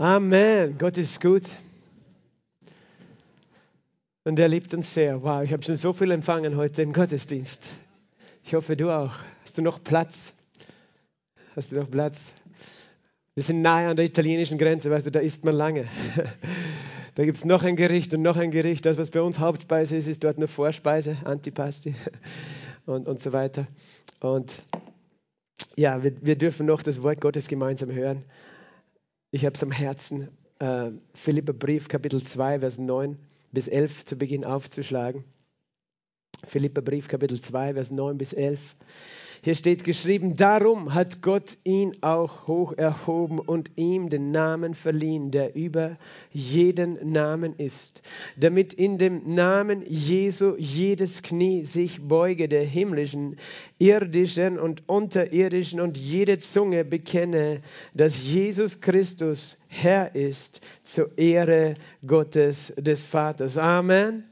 Amen. Gott ist gut. Und er liebt uns sehr. Wow, ich habe schon so viel empfangen heute im Gottesdienst. Ich hoffe, du auch. Hast du noch Platz? Hast du noch Platz? Wir sind nahe an der italienischen Grenze, weißt du, da isst man lange. Da gibt es noch ein Gericht und noch ein Gericht. Das, was bei uns Hauptspeise ist, ist dort nur Vorspeise, Antipasti und, und so weiter. Und ja, wir, wir dürfen noch das Wort Gottes gemeinsam hören. Ich habe es am Herzen, äh, Philipper Brief, Kapitel 2, Vers 9 bis 11 zu Beginn aufzuschlagen. Philipper Brief, Kapitel 2, Vers 9 bis 11. Hier steht geschrieben, darum hat Gott ihn auch hoch erhoben und ihm den Namen verliehen, der über jeden Namen ist, damit in dem Namen Jesu jedes Knie sich beuge, der himmlischen, irdischen und unterirdischen und jede Zunge bekenne, dass Jesus Christus Herr ist, zur Ehre Gottes des Vaters. Amen.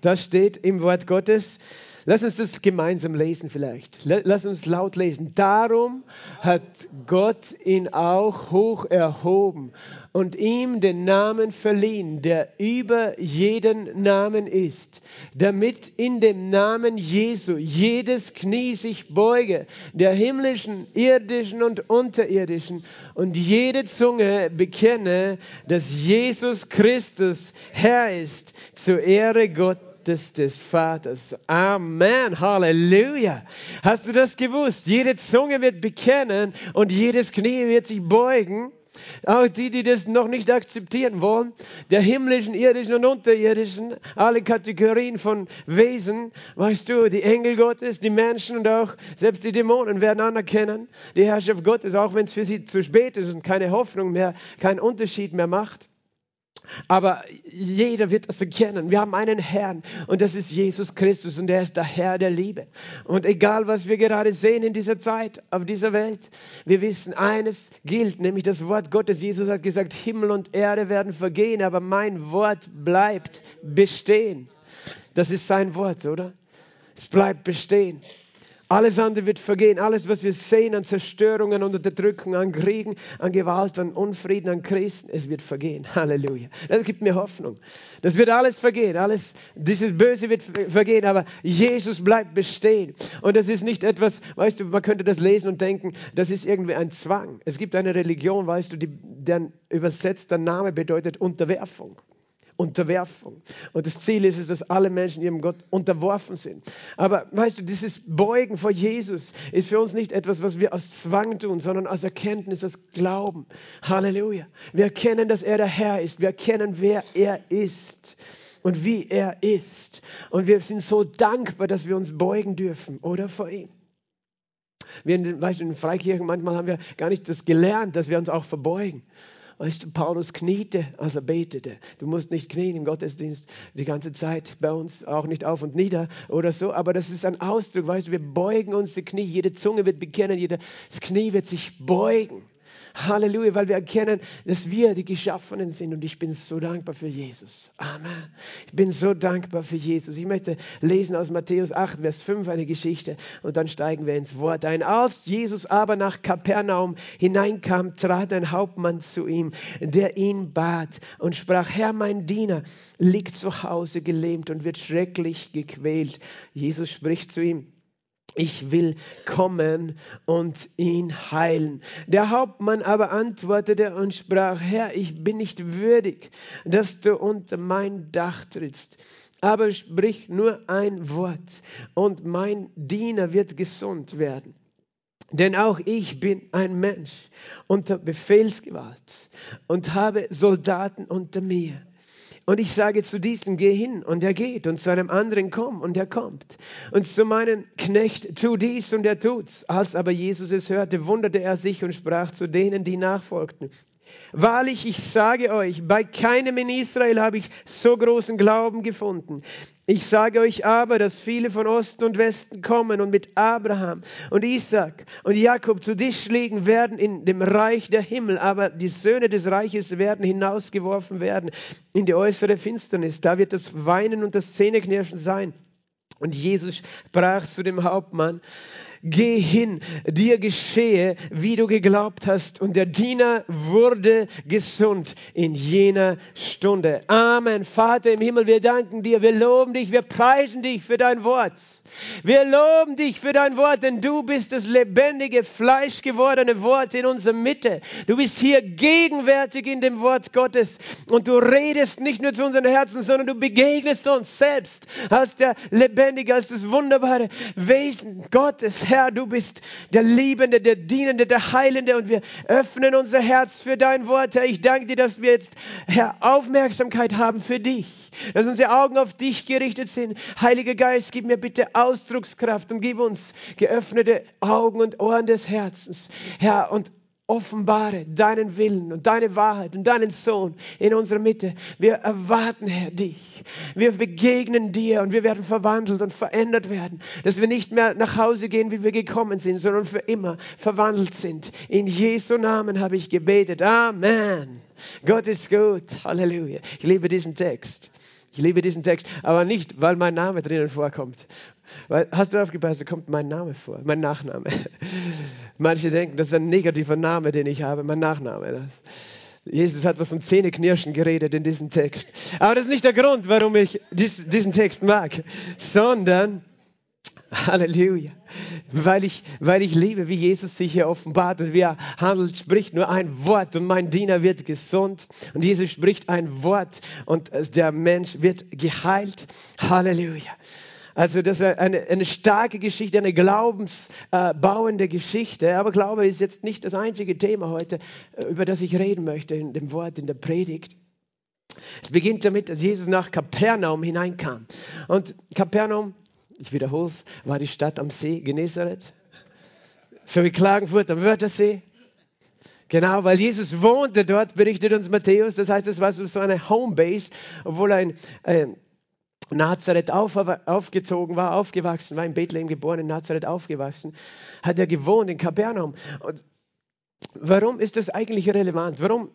Das steht im Wort Gottes. Lass uns das gemeinsam lesen vielleicht. Lass uns laut lesen. Darum hat Gott ihn auch hoch erhoben und ihm den Namen verliehen, der über jeden Namen ist, damit in dem Namen Jesu jedes Knie sich beuge, der himmlischen, irdischen und unterirdischen, und jede Zunge bekenne, dass Jesus Christus Herr ist, zur Ehre Gottes Gottes des Vaters. Amen. Halleluja. Hast du das gewusst? Jede Zunge wird bekennen und jedes Knie wird sich beugen. Auch die, die das noch nicht akzeptieren wollen, der himmlischen, irdischen und unterirdischen, alle Kategorien von Wesen, weißt du, die Engel Gottes, die Menschen und auch selbst die Dämonen werden anerkennen, die Herrschaft Gottes, auch wenn es für sie zu spät ist und keine Hoffnung mehr, keinen Unterschied mehr macht. Aber jeder wird das erkennen. Wir haben einen Herrn und das ist Jesus Christus und er ist der Herr der Liebe. Und egal, was wir gerade sehen in dieser Zeit, auf dieser Welt, wir wissen, eines gilt, nämlich das Wort Gottes. Jesus hat gesagt, Himmel und Erde werden vergehen, aber mein Wort bleibt bestehen. Das ist sein Wort, oder? Es bleibt bestehen. Alles andere wird vergehen. Alles, was wir sehen an Zerstörungen, an Unterdrückung, an Kriegen, an Gewalt, an Unfrieden, an Christen, es wird vergehen. Halleluja. Das gibt mir Hoffnung. Das wird alles vergehen. Alles, dieses Böse wird vergehen, aber Jesus bleibt bestehen. Und das ist nicht etwas, weißt du, man könnte das lesen und denken, das ist irgendwie ein Zwang. Es gibt eine Religion, weißt du, die, deren übersetzter Name bedeutet Unterwerfung. Unterwerfung. Und das Ziel ist es, dass alle Menschen ihrem Gott unterworfen sind. Aber weißt du, dieses Beugen vor Jesus ist für uns nicht etwas, was wir aus Zwang tun, sondern aus Erkenntnis, aus Glauben. Halleluja. Wir erkennen, dass er der Herr ist. Wir erkennen, wer er ist und wie er ist. Und wir sind so dankbar, dass wir uns beugen dürfen, oder vor ihm. Wir in, weißt du, in Freikirchen manchmal haben wir gar nicht das gelernt, dass wir uns auch verbeugen. Weißt du, Paulus kniete, als er betete. Du musst nicht knien im Gottesdienst die ganze Zeit bei uns, auch nicht auf und nieder oder so, aber das ist ein Ausdruck, weißt du, wir beugen uns die Knie, jede Zunge wird bekennen, jedes Knie wird sich beugen. Halleluja, weil wir erkennen, dass wir die Geschaffenen sind und ich bin so dankbar für Jesus. Amen. Ich bin so dankbar für Jesus. Ich möchte lesen aus Matthäus 8, Vers 5 eine Geschichte und dann steigen wir ins Wort ein. Als Jesus aber nach Kapernaum hineinkam, trat ein Hauptmann zu ihm, der ihn bat und sprach, Herr, mein Diener liegt zu Hause gelähmt und wird schrecklich gequält. Jesus spricht zu ihm, ich will kommen und ihn heilen. Der Hauptmann aber antwortete und sprach, Herr, ich bin nicht würdig, dass du unter mein Dach trittst. Aber sprich nur ein Wort und mein Diener wird gesund werden. Denn auch ich bin ein Mensch unter Befehlsgewalt und habe Soldaten unter mir. Und ich sage zu diesem, geh hin und er geht und zu einem anderen, komm und er kommt. Und zu meinem Knecht, tu dies und er tut's. Als aber Jesus es hörte, wunderte er sich und sprach zu denen, die nachfolgten. Wahrlich, ich sage euch, bei keinem in Israel habe ich so großen Glauben gefunden. Ich sage euch aber, dass viele von Osten und Westen kommen und mit Abraham und Isaac und Jakob zu Tisch liegen werden in dem Reich der Himmel, aber die Söhne des Reiches werden hinausgeworfen werden in die äußere Finsternis. Da wird das Weinen und das Zähneknirschen sein. Und Jesus sprach zu dem Hauptmann, geh hin, dir geschehe, wie du geglaubt hast. Und der Diener wurde gesund in jener Stunde. Amen. Vater im Himmel, wir danken dir, wir loben dich, wir preisen dich für dein Wort. Wir loben dich für dein Wort, denn du bist das lebendige, fleischgewordene Wort in unserer Mitte. Du bist hier gegenwärtig in dem Wort Gottes und du redest nicht nur zu unseren Herzen, sondern du begegnest uns selbst als der lebendige, als das wunderbare Wesen Gottes. Herr, du bist der Liebende, der Dienende, der Heilende und wir öffnen unser Herz für dein Wort. Herr, ich danke dir, dass wir jetzt, Herr, Aufmerksamkeit haben für dich dass unsere Augen auf dich gerichtet sind. Heiliger Geist, gib mir bitte Ausdruckskraft und gib uns geöffnete Augen und Ohren des Herzens. Herr, und offenbare deinen Willen und deine Wahrheit und deinen Sohn in unserer Mitte. Wir erwarten, Herr, dich. Wir begegnen dir und wir werden verwandelt und verändert werden, dass wir nicht mehr nach Hause gehen, wie wir gekommen sind, sondern für immer verwandelt sind. In Jesu Namen habe ich gebetet. Amen. Gott ist gut. Halleluja. Ich liebe diesen Text. Ich liebe diesen Text, aber nicht, weil mein Name drinnen vorkommt. Weil, hast du aufgepasst, da kommt mein Name vor, mein Nachname. Manche denken, das ist ein negativer Name, den ich habe, mein Nachname. Jesus hat was von Zähneknirschen geredet in diesem Text. Aber das ist nicht der Grund, warum ich dies, diesen Text mag, sondern Halleluja. Weil ich, weil ich liebe, wie Jesus sich hier offenbart und wie er handelt, spricht nur ein Wort und mein Diener wird gesund. Und Jesus spricht ein Wort und der Mensch wird geheilt. Halleluja. Also das ist eine, eine starke Geschichte, eine glaubensbauende Geschichte. Aber Glaube ist jetzt nicht das einzige Thema heute, äh, über das ich reden möchte in dem Wort, in der Predigt. Es beginnt damit, dass Jesus nach Kapernaum hineinkam. Und Kapernaum ich wiederhole es, war die Stadt am See Genezareth. So wie Klagenfurt am Wörthersee. Genau, weil Jesus wohnte dort, berichtet uns Matthäus. Das heißt, es war so eine Homebase, obwohl er in äh, Nazareth auf, aufgezogen war, aufgewachsen war, in Bethlehem geboren, in Nazareth aufgewachsen, hat er gewohnt in Kapernaum. Und warum ist das eigentlich relevant? Warum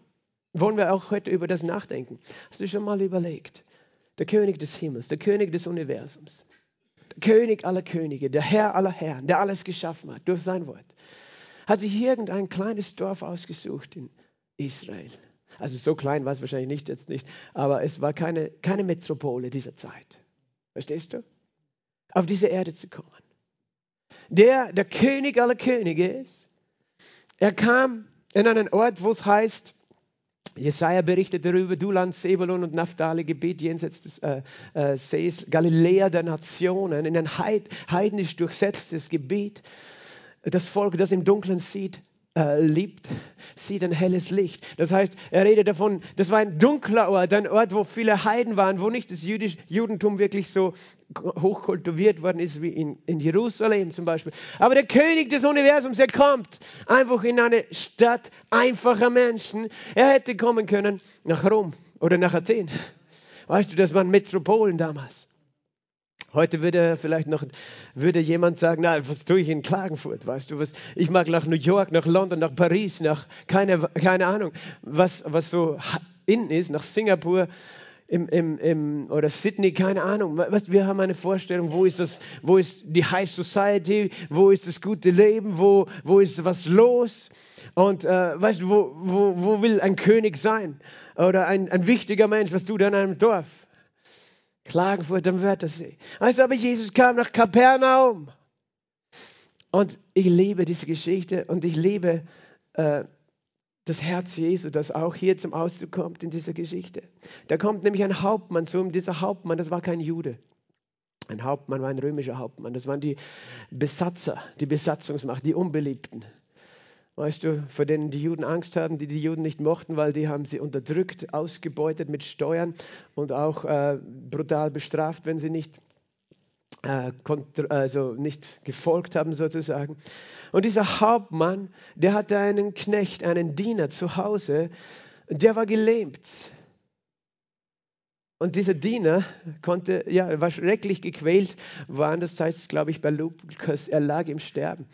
wollen wir auch heute über das nachdenken? Hast du schon mal überlegt? Der König des Himmels, der König des Universums, König aller Könige, der Herr aller Herren, der alles geschaffen hat durch sein Wort, hat sich irgendein kleines Dorf ausgesucht in Israel. Also so klein war es wahrscheinlich nicht jetzt nicht, aber es war keine, keine Metropole dieser Zeit. Verstehst du? Auf diese Erde zu kommen. Der, der König aller Könige ist, er kam in einen Ort, wo es heißt, Jesaja berichtet darüber, du Land Sebulon und Naphtali, Gebiet jenseits des äh, äh, Sees, Galiläa der Nationen, in ein Heid, heidnisch durchsetztes Gebiet. Das Volk, das im Dunkeln sieht, äh, liebt, sieht ein helles Licht. Das heißt, er redet davon, das war ein dunkler Ort, ein Ort, wo viele Heiden waren, wo nicht das Jüdisch, Judentum wirklich so hochkultiviert worden ist wie in, in Jerusalem zum Beispiel. Aber der König des Universums, er kommt einfach in eine Stadt einfacher Menschen. Er hätte kommen können nach Rom oder nach Athen. Weißt du, das waren Metropolen damals. Heute würde vielleicht noch würde jemand sagen, na, was tue ich in Klagenfurt? Weißt du was? Ich mag nach New York, nach London, nach Paris, nach keine, keine Ahnung, was, was so innen ist, nach Singapur im, im, im, oder Sydney, keine Ahnung. Was, wir haben eine Vorstellung, wo ist, das, wo ist die High Society, wo ist das gute Leben, wo, wo ist was los? Und äh, weißt du, wo, wo, wo will ein König sein? Oder ein, ein wichtiger Mensch, was tut er in einem Dorf? Klagenfurt am Wörthersee. Also aber Jesus kam nach Kapernaum. Und ich liebe diese Geschichte und ich liebe äh, das Herz Jesu, das auch hier zum Ausdruck kommt in dieser Geschichte. Da kommt nämlich ein Hauptmann zu ihm. Dieser Hauptmann, das war kein Jude. Ein Hauptmann war ein römischer Hauptmann. Das waren die Besatzer, die Besatzungsmacht, die Unbeliebten weißt du, vor denen die Juden Angst haben, die die Juden nicht mochten, weil die haben sie unterdrückt, ausgebeutet mit Steuern und auch äh, brutal bestraft, wenn sie nicht, äh, also nicht gefolgt haben sozusagen. Und dieser Hauptmann, der hatte einen Knecht, einen Diener zu Hause, der war gelähmt. Und dieser Diener konnte, ja, war schrecklich gequält. Das heißt, glaube ich, bei Lukas, er lag im Sterben.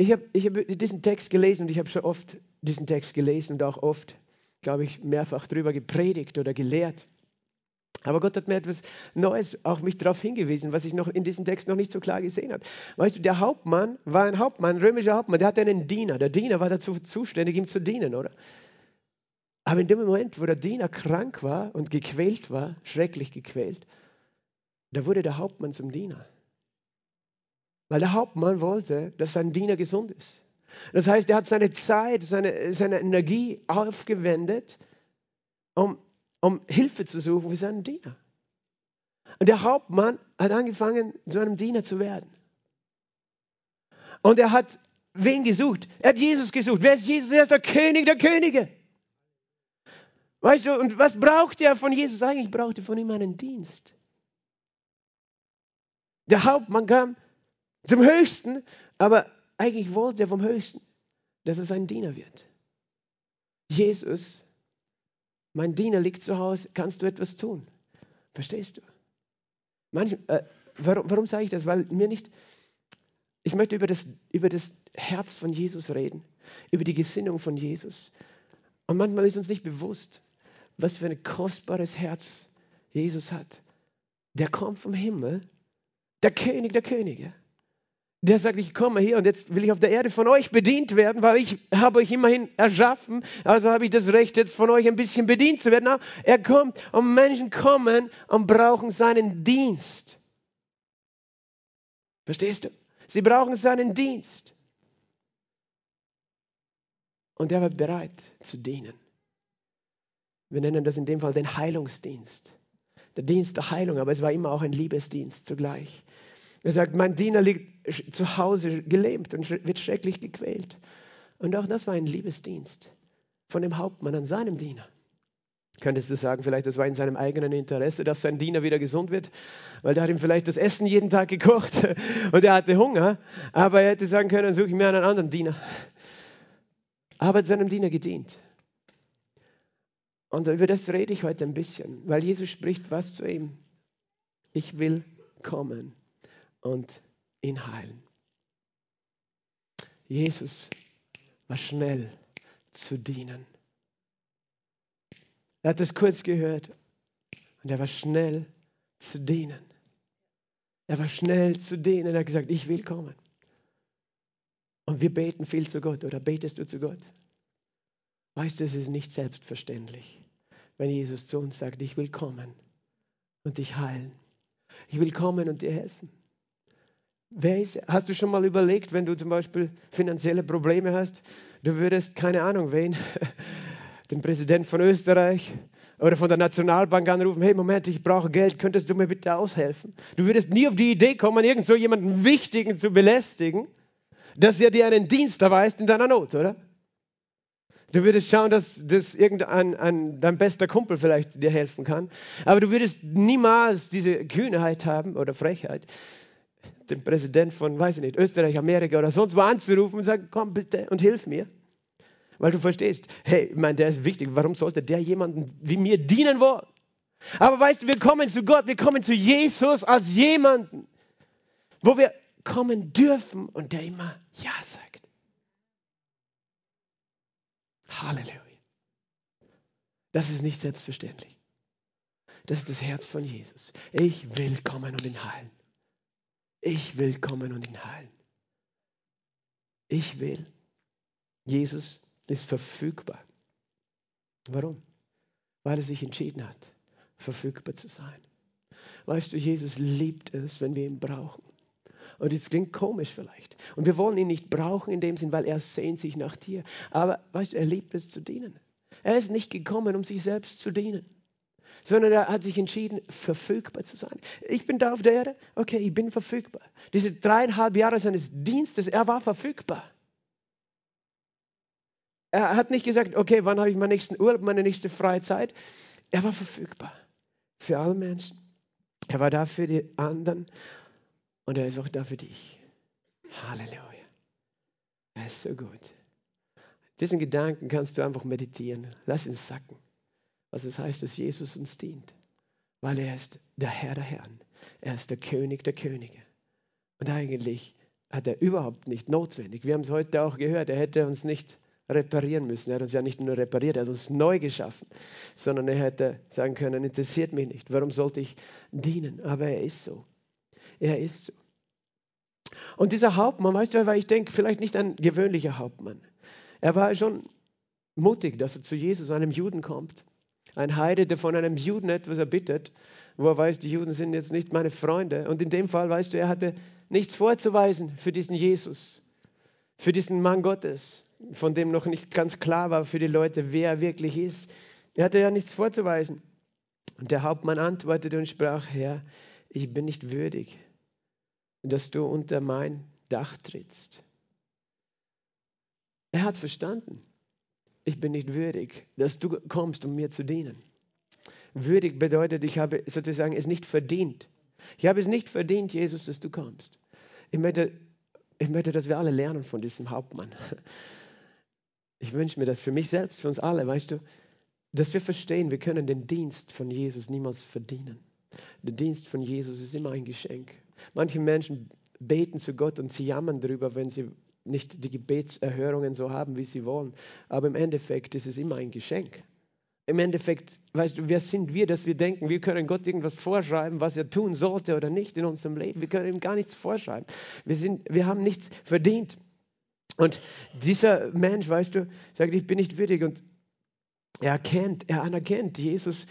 Ich habe ich hab diesen Text gelesen und ich habe so oft diesen Text gelesen und auch oft, glaube ich, mehrfach darüber gepredigt oder gelehrt. Aber Gott hat mir etwas Neues, auch mich darauf hingewiesen, was ich noch in diesem Text noch nicht so klar gesehen habe. Weißt du, der Hauptmann war ein Hauptmann, ein römischer Hauptmann, der hatte einen Diener. Der Diener war dazu zuständig, ihm zu dienen, oder? Aber in dem Moment, wo der Diener krank war und gequält war, schrecklich gequält, da wurde der Hauptmann zum Diener. Weil der Hauptmann wollte, dass sein Diener gesund ist. Das heißt, er hat seine Zeit, seine, seine Energie aufgewendet, um um Hilfe zu suchen für seinen Diener. Und der Hauptmann hat angefangen, zu einem Diener zu werden. Und er hat wen gesucht? Er hat Jesus gesucht. Wer ist Jesus? Er ist der König der Könige. Weißt du, und was braucht er von Jesus? Eigentlich braucht er von ihm einen Dienst. Der Hauptmann kam zum Höchsten, aber eigentlich wollte er vom Höchsten, dass er sein Diener wird. Jesus mein Diener liegt zu Hause, kannst du etwas tun? Verstehst du? Manch, äh, warum, warum sage ich das? Weil mir nicht, ich möchte über das, über das Herz von Jesus reden, über die Gesinnung von Jesus. Und manchmal ist uns nicht bewusst, was für ein kostbares Herz Jesus hat. Der kommt vom Himmel, der König der Könige der sagt, ich komme hier und jetzt will ich auf der Erde von euch bedient werden, weil ich habe euch immerhin erschaffen, also habe ich das Recht, jetzt von euch ein bisschen bedient zu werden. Aber er kommt und Menschen kommen und brauchen seinen Dienst. Verstehst du? Sie brauchen seinen Dienst. Und er war bereit zu dienen. Wir nennen das in dem Fall den Heilungsdienst. Der Dienst der Heilung, aber es war immer auch ein Liebesdienst zugleich. Er sagt, mein Diener liegt zu Hause gelähmt und wird schrecklich gequält. Und auch das war ein Liebesdienst von dem Hauptmann an seinem Diener. Könntest du sagen, vielleicht das war in seinem eigenen Interesse, dass sein Diener wieder gesund wird, weil der hat ihm vielleicht das Essen jeden Tag gekocht und er hatte Hunger, aber er hätte sagen können, suche ich mir einen anderen Diener. Aber seinem Diener gedient. Und über das rede ich heute ein bisschen, weil Jesus spricht was zu ihm. Ich will kommen und ihn heilen. Jesus war schnell zu dienen. Er hat es kurz gehört und er war schnell zu dienen. Er war schnell zu dienen. Er hat gesagt, ich will kommen. Und wir beten viel zu Gott oder betest du zu Gott? Weißt du, es ist nicht selbstverständlich, wenn Jesus zu uns sagt, ich will kommen und dich heilen. Ich will kommen und dir helfen. Ist, hast du schon mal überlegt, wenn du zum Beispiel finanzielle Probleme hast, du würdest, keine Ahnung, wen, den Präsident von Österreich oder von der Nationalbank anrufen, hey Moment, ich brauche Geld, könntest du mir bitte aushelfen? Du würdest nie auf die Idee kommen, irgend so jemanden Wichtigen zu belästigen, dass er dir einen Dienst erweist in deiner Not, oder? Du würdest schauen, dass, dass irgendein ein, dein bester Kumpel vielleicht dir helfen kann. Aber du würdest niemals diese Kühnheit haben oder Frechheit, den Präsident von, weiß ich nicht, Österreich, Amerika oder sonst wo anzurufen und sagen, komm bitte und hilf mir. Weil du verstehst, hey, ich meine, der ist wichtig. Warum sollte der jemanden wie mir dienen wollen? Aber weißt du, wir kommen zu Gott, wir kommen zu Jesus als jemanden, wo wir kommen dürfen und der immer Ja sagt. Halleluja. Das ist nicht selbstverständlich. Das ist das Herz von Jesus. Ich will kommen und ihn heilen. Ich will kommen und ihn heilen. Ich will. Jesus ist verfügbar. Warum? Weil er sich entschieden hat, verfügbar zu sein. Weißt du, Jesus liebt es, wenn wir ihn brauchen. Und es klingt komisch vielleicht. Und wir wollen ihn nicht brauchen in dem Sinn, weil er sehnt sich nach dir. Aber weißt du, er liebt es zu dienen. Er ist nicht gekommen, um sich selbst zu dienen sondern er hat sich entschieden, verfügbar zu sein. Ich bin da auf der Erde, okay, ich bin verfügbar. Diese dreieinhalb Jahre seines Dienstes, er war verfügbar. Er hat nicht gesagt, okay, wann habe ich meinen nächsten Urlaub, meine nächste freie Zeit. Er war verfügbar für alle Menschen. Er war da für die anderen und er ist auch da für dich. Halleluja. Er ist so gut. Diesen Gedanken kannst du einfach meditieren. Lass ihn sacken was es heißt, dass Jesus uns dient. Weil er ist der Herr der Herren. Er ist der König der Könige. Und eigentlich hat er überhaupt nicht notwendig. Wir haben es heute auch gehört, er hätte uns nicht reparieren müssen. Er hat uns ja nicht nur repariert, er hat uns neu geschaffen, sondern er hätte sagen können, interessiert mich nicht, warum sollte ich dienen? Aber er ist so. Er ist so. Und dieser Hauptmann, weißt du, weil ich denke, vielleicht nicht ein gewöhnlicher Hauptmann. Er war schon mutig, dass er zu Jesus, einem Juden, kommt. Ein Heide, der von einem Juden etwas erbittet, wo er weiß, die Juden sind jetzt nicht meine Freunde. Und in dem Fall, weißt du, er hatte nichts vorzuweisen für diesen Jesus, für diesen Mann Gottes, von dem noch nicht ganz klar war für die Leute, wer er wirklich ist. Er hatte ja nichts vorzuweisen. Und der Hauptmann antwortete und sprach, Herr, ich bin nicht würdig, dass du unter mein Dach trittst. Er hat verstanden, ich bin nicht würdig, dass du kommst, um mir zu dienen. Würdig bedeutet, ich habe sozusagen es nicht verdient. Ich habe es nicht verdient, Jesus, dass du kommst. Ich möchte, ich möchte, dass wir alle lernen von diesem Hauptmann. Ich wünsche mir das für mich selbst, für uns alle, weißt du, dass wir verstehen, wir können den Dienst von Jesus niemals verdienen. Der Dienst von Jesus ist immer ein Geschenk. Manche Menschen beten zu Gott und sie jammern darüber, wenn sie nicht die Gebetserhörungen so haben, wie sie wollen. Aber im Endeffekt ist es immer ein Geschenk. Im Endeffekt, weißt du, wer sind wir, dass wir denken, wir können Gott irgendwas vorschreiben, was er tun sollte oder nicht in unserem Leben. Wir können ihm gar nichts vorschreiben. Wir, sind, wir haben nichts verdient. Und dieser Mensch, weißt du, sagt, ich bin nicht würdig. Und er erkennt, er anerkennt, Jesus,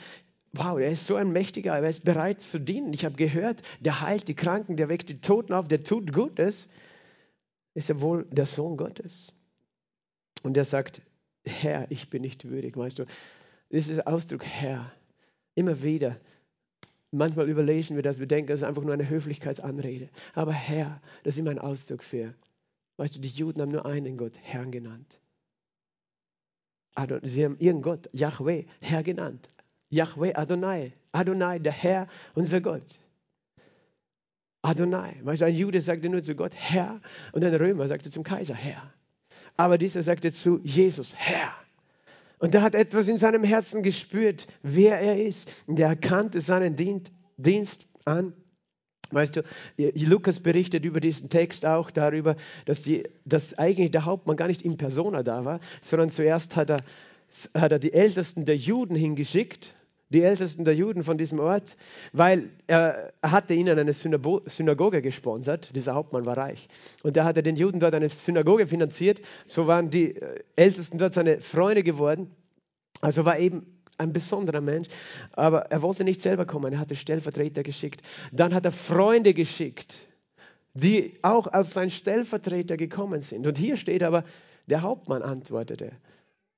wow, er ist so ein Mächtiger, er ist bereit zu dienen. Ich habe gehört, der heilt die Kranken, der weckt die Toten auf, der tut Gutes ist er wohl der Sohn Gottes. Und er sagt, Herr, ich bin nicht würdig. Weißt du, das ist Ausdruck Herr. Immer wieder. Manchmal überlesen wir das, wir denken, das ist einfach nur eine Höflichkeitsanrede. Aber Herr, das ist immer ein Ausdruck für, weißt du, die Juden haben nur einen Gott, Herrn genannt. Sie haben ihren Gott, Yahweh, Herr genannt. Yahweh Adonai. Adonai, der Herr, unser Gott. Adonai. Weißt du, ein Jude sagte nur zu Gott Herr und ein Römer sagte zum Kaiser Herr. Aber dieser sagte zu Jesus Herr. Und er hat etwas in seinem Herzen gespürt, wer er ist. Und er erkannte seinen Dienst an. Weißt du, Lukas berichtet über diesen Text auch darüber, dass, die, dass eigentlich der Hauptmann gar nicht in Persona da war, sondern zuerst hat er, hat er die Ältesten der Juden hingeschickt die Ältesten der Juden von diesem Ort, weil er hatte ihnen eine Synagoge gesponsert. Dieser Hauptmann war reich. Und er hatte den Juden dort eine Synagoge finanziert. So waren die äh, Ältesten dort seine Freunde geworden. Also war eben ein besonderer Mensch. Aber er wollte nicht selber kommen. Er hatte Stellvertreter geschickt. Dann hat er Freunde geschickt, die auch als sein Stellvertreter gekommen sind. Und hier steht aber, der Hauptmann antwortete.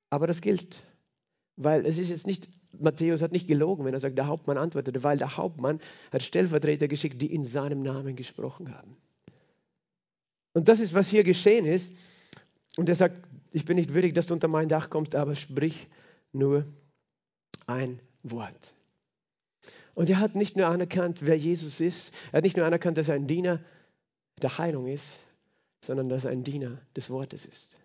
Aber das gilt, weil es ist jetzt nicht Matthäus hat nicht gelogen, wenn er sagt, der Hauptmann antwortete, weil der Hauptmann hat Stellvertreter geschickt, die in seinem Namen gesprochen haben. Und das ist, was hier geschehen ist. Und er sagt, ich bin nicht würdig, dass du unter mein Dach kommst, aber sprich nur ein Wort. Und er hat nicht nur anerkannt, wer Jesus ist, er hat nicht nur anerkannt, dass er ein Diener der Heilung ist, sondern dass er ein Diener des Wortes ist.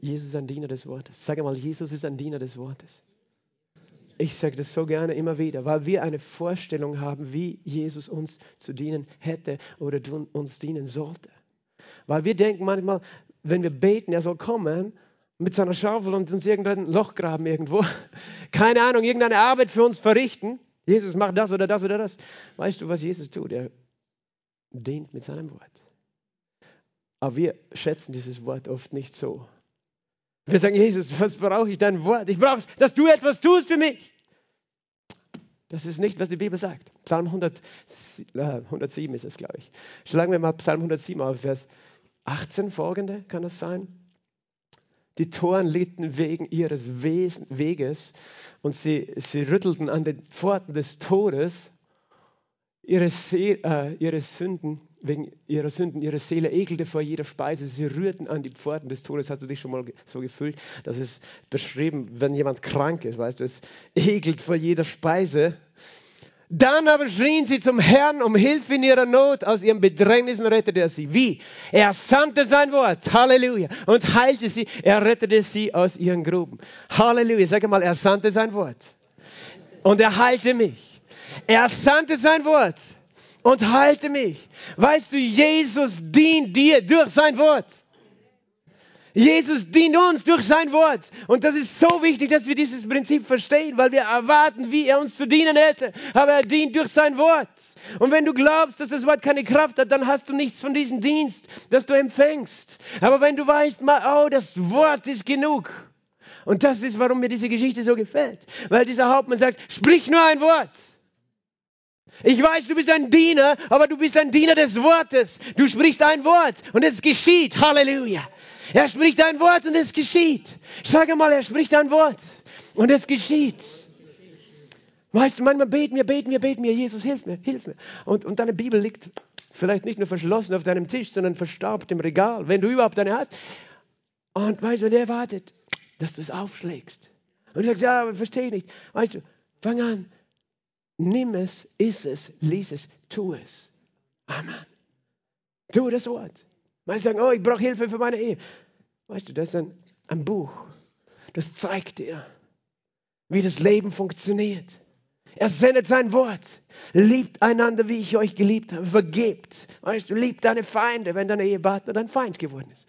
Jesus ist ein Diener des Wortes. Sag mal, Jesus ist ein Diener des Wortes. Ich sage das so gerne immer wieder, weil wir eine Vorstellung haben, wie Jesus uns zu dienen hätte oder uns dienen sollte. Weil wir denken manchmal, wenn wir beten, er soll kommen mit seiner Schaufel und uns irgendein Loch graben irgendwo. Keine Ahnung, irgendeine Arbeit für uns verrichten. Jesus macht das oder das oder das. Weißt du, was Jesus tut? Er dient mit seinem Wort. Aber wir schätzen dieses Wort oft nicht so. Wir sagen, Jesus, was brauche ich dein Wort? Ich brauche, dass du etwas tust für mich. Das ist nicht, was die Bibel sagt. Psalm 100, 107 ist es, glaube ich. Schlagen wir mal Psalm 107 auf, Vers 18 folgende, kann das sein? Die Toren litten wegen ihres Weges und sie, sie rüttelten an den Pforten des Todes. Ihre, äh, ihre Sünden wegen ihrer Sünden, ihre Seele ekelte vor jeder Speise. Sie rührten an die Pforten des Todes. Hast du dich schon mal so gefühlt? Das ist beschrieben, wenn jemand krank ist, weißt du, es ekelt vor jeder Speise. Dann aber schrien sie zum Herrn um Hilfe in ihrer Not. Aus ihren Bedrängnissen rettete er sie. Wie? Er sandte sein Wort. Halleluja. Und heilte sie. Er rettete sie aus ihren Gruben. Halleluja. Sag mal, er sandte sein Wort. Und er heilte mich. Er sandte sein Wort und halte mich. Weißt du, Jesus dient dir durch sein Wort. Jesus dient uns durch sein Wort. Und das ist so wichtig, dass wir dieses Prinzip verstehen, weil wir erwarten, wie er uns zu dienen hätte. Aber er dient durch sein Wort. Und wenn du glaubst, dass das Wort keine Kraft hat, dann hast du nichts von diesem Dienst, das du empfängst. Aber wenn du weißt, oh, das Wort ist genug. Und das ist, warum mir diese Geschichte so gefällt. Weil dieser Hauptmann sagt, sprich nur ein Wort. Ich weiß, du bist ein Diener, aber du bist ein Diener des Wortes. Du sprichst ein Wort und es geschieht. Halleluja. Er spricht ein Wort und es geschieht. Sage mal, er spricht ein Wort und es geschieht. Weißt du, manchmal beten wir, beten wir, beten wir, Jesus, hilf mir, hilf mir. Und, und deine Bibel liegt vielleicht nicht nur verschlossen auf deinem Tisch, sondern verstaubt im Regal, wenn du überhaupt eine hast. Und weißt du, der wartet, dass du es aufschlägst. Und du sagst, ja, verstehe ich nicht. Weißt du, fang an, nimm es, iss es, lies es, tu es. Amen. Tu das Wort. Manche sagen, oh, ich brauche Hilfe für meine Ehe. Weißt du, das ist ein, ein Buch. Das zeigt dir, wie das Leben funktioniert. Er sendet sein Wort. Liebt einander, wie ich euch geliebt habe. Vergebt. Weißt du, liebt deine Feinde, wenn dein Ehepartner dein Feind geworden ist.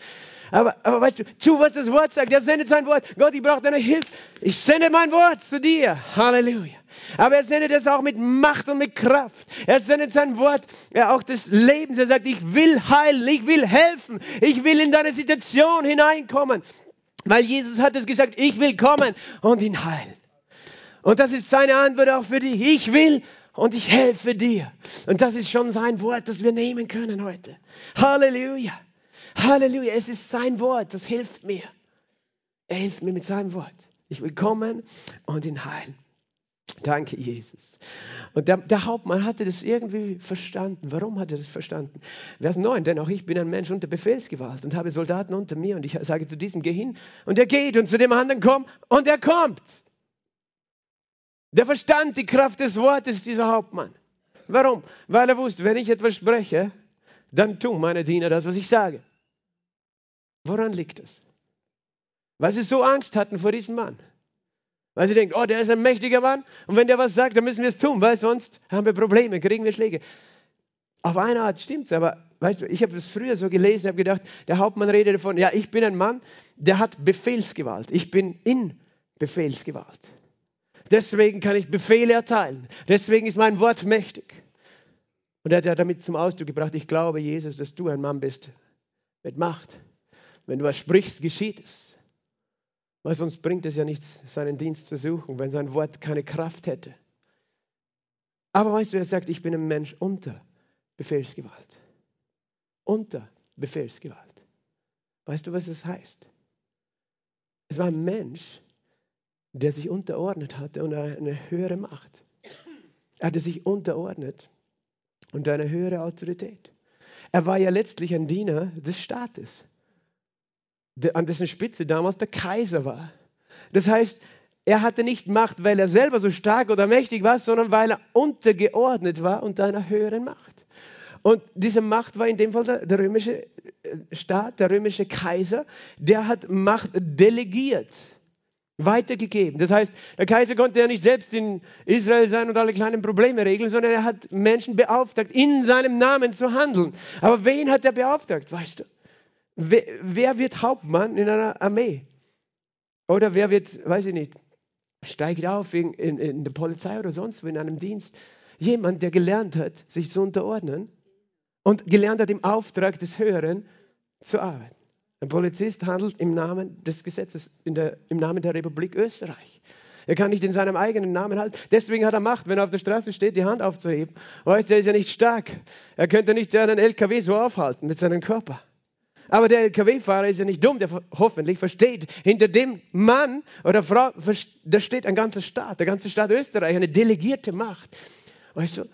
Aber, aber weißt du, tu, was das Wort sagt. Er sendet sein Wort. Gott, ich brauche deine Hilfe. Ich sende mein Wort zu dir. Halleluja. Aber er sendet es auch mit Macht und mit Kraft. Er sendet sein Wort ja, auch des Lebens. Er sagt, ich will heilen, ich will helfen, ich will in deine Situation hineinkommen. Weil Jesus hat es gesagt, ich will kommen und ihn heilen. Und das ist seine Antwort auch für dich. Ich will und ich helfe dir. Und das ist schon sein Wort, das wir nehmen können heute. Halleluja. Halleluja. Es ist sein Wort, das hilft mir. Er hilft mir mit seinem Wort. Ich will kommen und ihn heilen. Danke, Jesus. Und der, der, Hauptmann hatte das irgendwie verstanden. Warum hat er das verstanden? Vers 9, denn auch ich bin ein Mensch unter Befehlsgewalt und habe Soldaten unter mir und ich sage zu diesem, geh hin und er geht und zu dem anderen, komm und er kommt. Der verstand die Kraft des Wortes, dieser Hauptmann. Warum? Weil er wusste, wenn ich etwas spreche, dann tun meine Diener das, was ich sage. Woran liegt das? Weil sie so Angst hatten vor diesem Mann. Weil sie denken, oh, der ist ein mächtiger Mann und wenn der was sagt, dann müssen wir es tun, weil sonst haben wir Probleme, kriegen wir Schläge. Auf eine Art stimmt es, aber weißt du, ich habe das früher so gelesen, habe gedacht, der Hauptmann redet davon, ja, ich bin ein Mann, der hat Befehlsgewalt. Ich bin in Befehlsgewalt. Deswegen kann ich Befehle erteilen. Deswegen ist mein Wort mächtig. Und er hat ja damit zum Ausdruck gebracht, ich glaube, Jesus, dass du ein Mann bist mit Macht. Wenn du was sprichst, geschieht es. Weil sonst bringt es ja nichts, seinen Dienst zu suchen, wenn sein Wort keine Kraft hätte. Aber weißt du, er sagt, ich bin ein Mensch unter Befehlsgewalt. Unter Befehlsgewalt. Weißt du, was das heißt? Es war ein Mensch, der sich unterordnet hatte und eine höhere Macht. Er hatte sich unterordnet und eine höhere Autorität. Er war ja letztlich ein Diener des Staates an dessen Spitze damals der Kaiser war. Das heißt, er hatte nicht Macht, weil er selber so stark oder mächtig war, sondern weil er untergeordnet war unter einer höheren Macht. Und diese Macht war in dem Fall der, der römische äh, Staat, der römische Kaiser, der hat Macht delegiert, weitergegeben. Das heißt, der Kaiser konnte ja nicht selbst in Israel sein und alle kleinen Probleme regeln, sondern er hat Menschen beauftragt, in seinem Namen zu handeln. Aber wen hat er beauftragt, weißt du? Wer, wird Hauptmann in einer Armee? Oder wer wird, weiß ich nicht, steigt auf in, in, in der Polizei oder sonst wo in einem Dienst? Jemand, der gelernt hat, sich zu unterordnen und gelernt hat, im Auftrag des Höheren zu arbeiten. Ein Polizist handelt im Namen des Gesetzes, der, im Namen der Republik Österreich. Er kann nicht in seinem eigenen Namen halten. Deswegen hat er Macht, wenn er auf der Straße steht, die Hand aufzuheben. Weißt du, er ist ja nicht stark. Er könnte nicht einen LKW so aufhalten mit seinem Körper. Aber der LKW-Fahrer ist ja nicht dumm, der hoffentlich versteht, hinter dem Mann oder Frau, da steht ein ganzer Staat, der ganze Staat Österreich, eine delegierte Macht. Weißt du?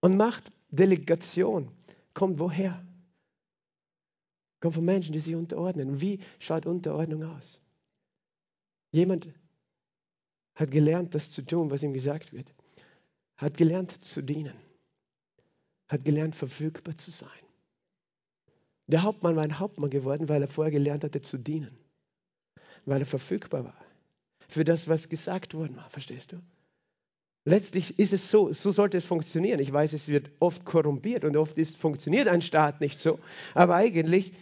Und Machtdelegation kommt woher? Kommt von Menschen, die sich unterordnen. Wie schaut Unterordnung aus? Jemand hat gelernt, das zu tun, was ihm gesagt wird. Hat gelernt zu dienen. Hat gelernt, verfügbar zu sein. Der Hauptmann war ein Hauptmann geworden, weil er vorher gelernt hatte zu dienen. Weil er verfügbar war. Für das, was gesagt worden war, verstehst du? Letztlich ist es so, so sollte es funktionieren. Ich weiß, es wird oft korrumpiert und oft ist, funktioniert ein Staat nicht so. Aber eigentlich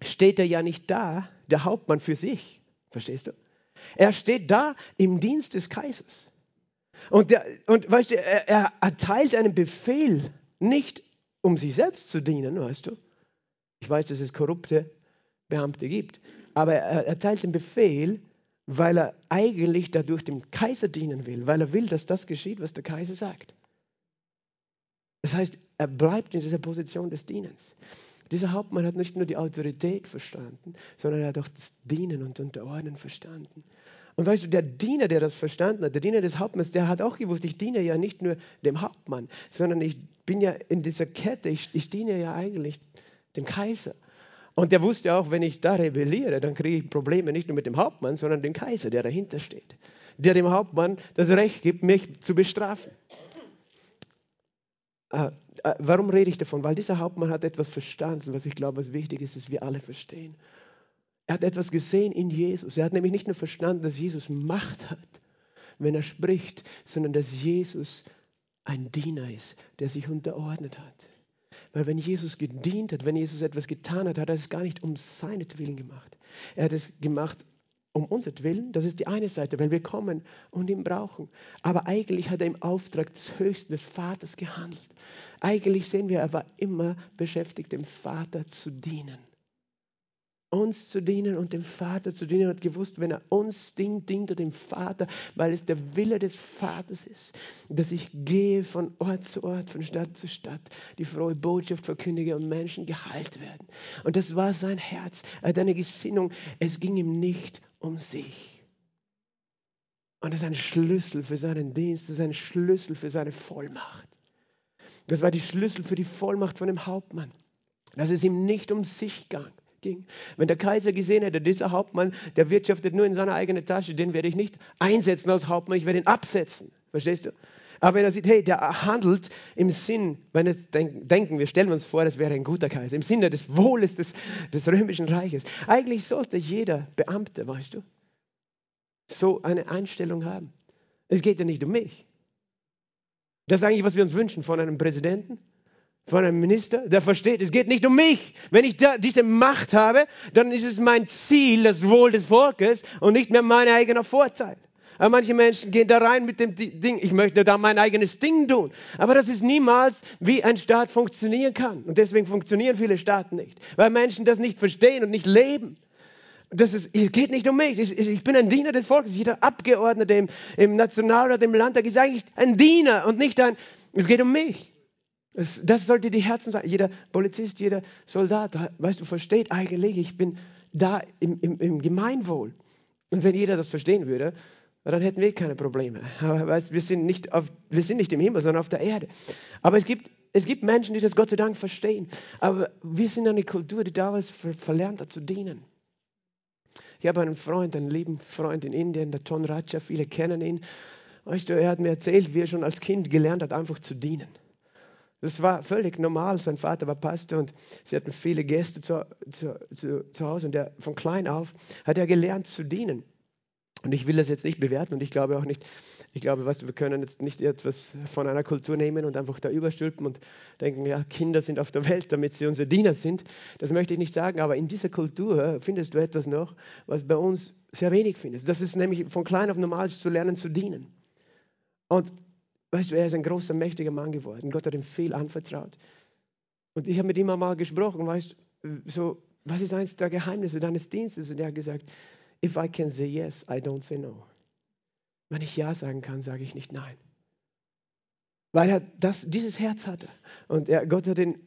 steht er ja nicht da, der Hauptmann für sich. Verstehst du? Er steht da im Dienst des Kaisers. Und, der, und weißt du, er, er erteilt einen Befehl, nicht um sich selbst zu dienen, weißt du. Ich weiß, dass es korrupte Beamte gibt, aber er erteilt den Befehl, weil er eigentlich dadurch dem Kaiser dienen will, weil er will, dass das geschieht, was der Kaiser sagt. Das heißt, er bleibt in dieser Position des Dienens. Dieser Hauptmann hat nicht nur die Autorität verstanden, sondern er hat auch das Dienen und Unterordnen verstanden. Und weißt du, der Diener, der das verstanden hat, der Diener des Hauptmanns, der hat auch gewusst, ich diene ja nicht nur dem Hauptmann, sondern ich bin ja in dieser Kette, ich, ich diene ja eigentlich dem Kaiser. Und der wusste auch, wenn ich da rebelliere, dann kriege ich Probleme nicht nur mit dem Hauptmann, sondern dem Kaiser, der dahinter steht, der dem Hauptmann das Recht gibt, mich zu bestrafen. Äh, äh, warum rede ich davon? Weil dieser Hauptmann hat etwas verstanden, was ich glaube, was wichtig ist, dass wir alle verstehen. Er hat etwas gesehen in Jesus. Er hat nämlich nicht nur verstanden, dass Jesus Macht hat, wenn er spricht, sondern dass Jesus ein Diener ist, der sich unterordnet hat. Weil wenn Jesus gedient hat, wenn Jesus etwas getan hat, hat er es gar nicht um seinetwillen gemacht. Er hat es gemacht um unsertwillen. Das ist die eine Seite, weil wir kommen und ihn brauchen. Aber eigentlich hat er im Auftrag des Höchsten, des Vaters gehandelt. Eigentlich sehen wir, er war immer beschäftigt, dem Vater zu dienen uns zu dienen und dem Vater zu dienen. Hat gewusst, wenn er uns dient, dient er dem Vater, weil es der Wille des Vaters ist, dass ich gehe von Ort zu Ort, von Stadt zu Stadt, die frohe Botschaft verkündige und Menschen geheilt werden. Und das war sein Herz, er hat eine Gesinnung. Es ging ihm nicht um sich. Und das ist ein Schlüssel für seinen Dienst, das ist ein Schlüssel für seine Vollmacht. Das war die Schlüssel für die Vollmacht von dem Hauptmann, dass es ihm nicht um sich ging ging. Wenn der Kaiser gesehen hätte, dieser Hauptmann, der wirtschaftet nur in seiner eigenen Tasche, den werde ich nicht einsetzen als Hauptmann, ich werde ihn absetzen. Verstehst du? Aber wenn er sieht, hey, der handelt im Sinn, wenn wir denken, wir stellen uns vor, das wäre ein guter Kaiser, im Sinne des Wohles des, des römischen Reiches. Eigentlich sollte jeder Beamte, weißt du, so eine Einstellung haben. Es geht ja nicht um mich. Das ist eigentlich, was wir uns wünschen von einem Präsidenten, von einem Minister, der versteht, es geht nicht um mich. Wenn ich diese Macht habe, dann ist es mein Ziel, das Wohl des Volkes und nicht mehr mein eigener Vorteil. Aber manche Menschen gehen da rein mit dem Ding, ich möchte da mein eigenes Ding tun. Aber das ist niemals, wie ein Staat funktionieren kann. Und deswegen funktionieren viele Staaten nicht, weil Menschen das nicht verstehen und nicht leben. Das ist, es geht nicht um mich. Ich bin ein Diener des Volkes. Jeder Abgeordnete im, im Nationalrat, im Landtag ist eigentlich ein Diener und nicht ein, es geht um mich. Das, das sollte die Herzen sein. Jeder Polizist, jeder Soldat, weißt du, versteht eigentlich, ich bin da im, im, im Gemeinwohl. Und wenn jeder das verstehen würde, dann hätten wir keine Probleme. Aber weißt, wir, sind nicht auf, wir sind nicht im Himmel, sondern auf der Erde. Aber es gibt, es gibt Menschen, die das Gott sei Dank verstehen. Aber wir sind eine Kultur, die damals verlernt hat zu dienen. Ich habe einen Freund, einen lieben Freund in Indien, der Ton Raja, viele kennen ihn. Weißt du, er hat mir erzählt, wie er schon als Kind gelernt hat, einfach zu dienen. Das war völlig normal. Sein Vater war Pastor und sie hatten viele Gäste zu, zu, zu, zu Hause. Und er, von klein auf hat er gelernt zu dienen. Und ich will das jetzt nicht bewerten und ich glaube auch nicht, ich glaube, weißt du, wir können jetzt nicht etwas von einer Kultur nehmen und einfach da überstülpen und denken, ja, Kinder sind auf der Welt, damit sie unsere Diener sind. Das möchte ich nicht sagen, aber in dieser Kultur findest du etwas noch, was bei uns sehr wenig findest. Das ist nämlich von klein auf normal zu lernen zu dienen. Und Weißt du, er ist ein großer, mächtiger Mann geworden. Gott hat ihm viel anvertraut. Und ich habe mit ihm einmal gesprochen, weißt du, so, was ist eines der Geheimnisse deines Dienstes? Und er hat gesagt, if I can say yes, I don't say no. Wenn ich Ja sagen kann, sage ich nicht Nein. Weil er das, dieses Herz hatte. Und er, Gott hat ihn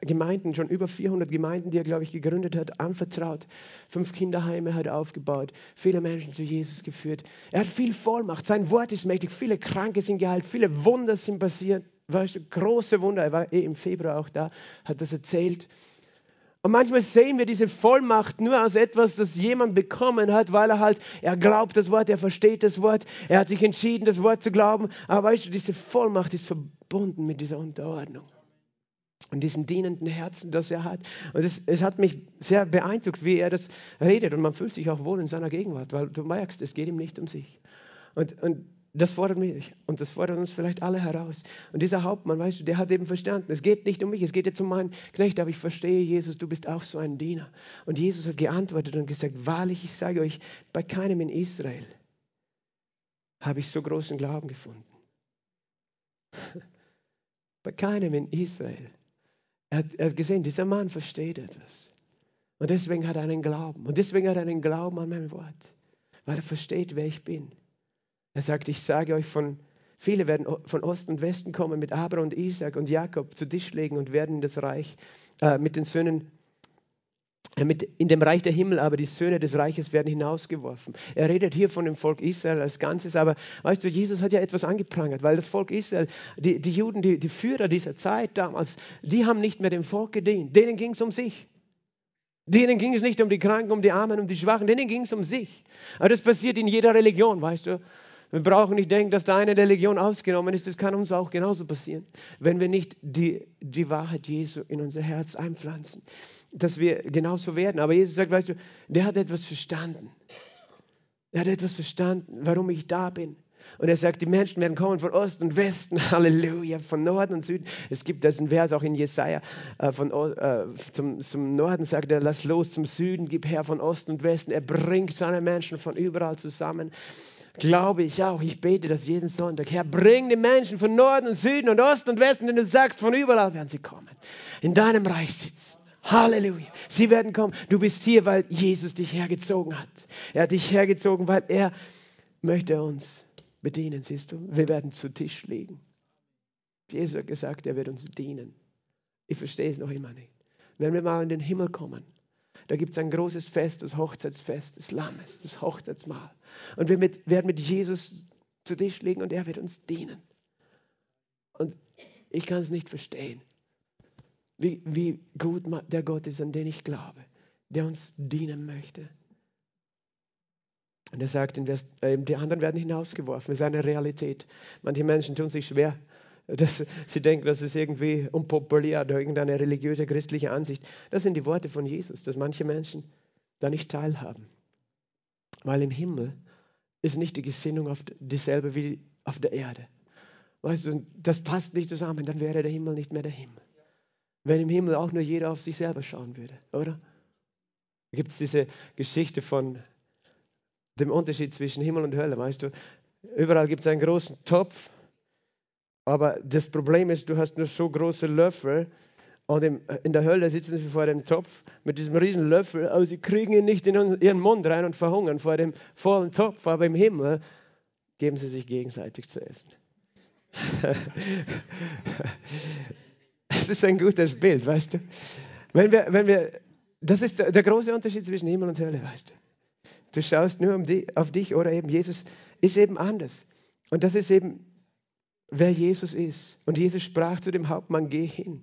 Gemeinden, schon über 400 Gemeinden, die er, glaube ich, gegründet hat, anvertraut. Fünf Kinderheime hat er aufgebaut, viele Menschen zu Jesus geführt. Er hat viel Vollmacht, sein Wort ist mächtig, viele Kranke sind geheilt, viele Wunder sind passiert. Weißt du, große Wunder, er war eh im Februar auch da, hat das erzählt. Und manchmal sehen wir diese Vollmacht nur als etwas, das jemand bekommen hat, weil er halt, er glaubt das Wort, er versteht das Wort, er hat sich entschieden, das Wort zu glauben. Aber weißt du, diese Vollmacht ist verbunden mit dieser Unterordnung und diesen dienenden Herzen, das er hat. Und es, es, hat mich sehr beeindruckt, wie er das redet. Und man fühlt sich auch wohl in seiner Gegenwart, weil du merkst, es geht ihm nicht um sich. Und, und das fordert mich und das fordert uns vielleicht alle heraus. Und dieser Hauptmann, weißt du, der hat eben verstanden, es geht nicht um mich, es geht jetzt um meinen Knecht, aber ich verstehe, Jesus, du bist auch so ein Diener. Und Jesus hat geantwortet und gesagt, wahrlich, ich sage euch, bei keinem in Israel habe ich so großen Glauben gefunden. bei keinem in Israel. Er hat, er hat gesehen, dieser Mann versteht etwas. Und deswegen hat er einen Glauben. Und deswegen hat er einen Glauben an mein Wort. Weil er versteht, wer ich bin. Er sagt, ich sage euch von, viele werden von Osten und Westen kommen mit Abraham und Isaac und Jakob zu Tisch legen und werden in das Reich äh, mit den Söhnen mit, in dem Reich der Himmel, aber die Söhne des Reiches werden hinausgeworfen. Er redet hier von dem Volk Israel als Ganzes, aber weißt du, Jesus hat ja etwas angeprangert, weil das Volk Israel, die, die Juden, die, die Führer dieser Zeit damals, die haben nicht mehr dem Volk gedient, denen ging es um sich. Denen ging es nicht um die Kranken, um die Armen, um die Schwachen, denen ging es um sich. Aber das passiert in jeder Religion, weißt du. Wir brauchen nicht denken, dass da eine Religion ausgenommen ist. Das kann uns auch genauso passieren, wenn wir nicht die, die Wahrheit Jesu in unser Herz einpflanzen. Dass wir genauso werden. Aber Jesus sagt, weißt du, der hat etwas verstanden. Er hat etwas verstanden, warum ich da bin. Und er sagt, die Menschen werden kommen von Osten und Westen, Halleluja, von Norden und Süden. Es gibt das ein Vers auch in Jesaja, äh, von, äh, zum, zum Norden sagt er, lass los zum Süden, gib her von Osten und Westen. Er bringt seine Menschen von überall zusammen. Glaube ich auch, ich bete das jeden Sonntag. Herr, bring die Menschen von Norden und Süden und Osten und Westen, denn du sagst, von überall werden sie kommen. In deinem Reich sitzen. Halleluja. Sie werden kommen. Du bist hier, weil Jesus dich hergezogen hat. Er hat dich hergezogen, weil er möchte uns bedienen, siehst du? Wir werden zu Tisch liegen. Jesus hat gesagt, er wird uns dienen. Ich verstehe es noch immer nicht. Wenn wir mal in den Himmel kommen, da gibt es ein großes Fest, das Hochzeitsfest des Lammes, das Hochzeitsmahl. Und wir mit, werden mit Jesus zu Tisch liegen und er wird uns dienen. Und ich kann es nicht verstehen, wie, wie gut der Gott ist, an den ich glaube, der uns dienen möchte. Und er sagt, äh, die anderen werden hinausgeworfen. Das ist eine Realität. Manche Menschen tun sich schwer. Dass sie denken, das ist irgendwie unpopulär oder irgendeine religiöse, christliche Ansicht. Das sind die Worte von Jesus, dass manche Menschen da nicht teilhaben. Weil im Himmel ist nicht die Gesinnung auf dieselbe wie auf der Erde. Weißt du, das passt nicht zusammen, dann wäre der Himmel nicht mehr der Himmel. Wenn im Himmel auch nur jeder auf sich selber schauen würde, oder? Da gibt es diese Geschichte von dem Unterschied zwischen Himmel und Hölle, weißt du. Überall gibt es einen großen Topf, aber das Problem ist, du hast nur so große Löffel und in der Hölle sitzen sie vor dem Topf mit diesem riesen Löffel, aber sie kriegen ihn nicht in ihren Mund rein und verhungern vor dem vollen Topf, aber im Himmel geben sie sich gegenseitig zu essen. ist ein gutes Bild, weißt du. Wenn wir, wenn wir, das ist der, der große Unterschied zwischen Himmel und Hölle, weißt du. Du schaust nur um die, auf dich oder eben Jesus ist eben anders. Und das ist eben, wer Jesus ist. Und Jesus sprach zu dem Hauptmann, geh hin.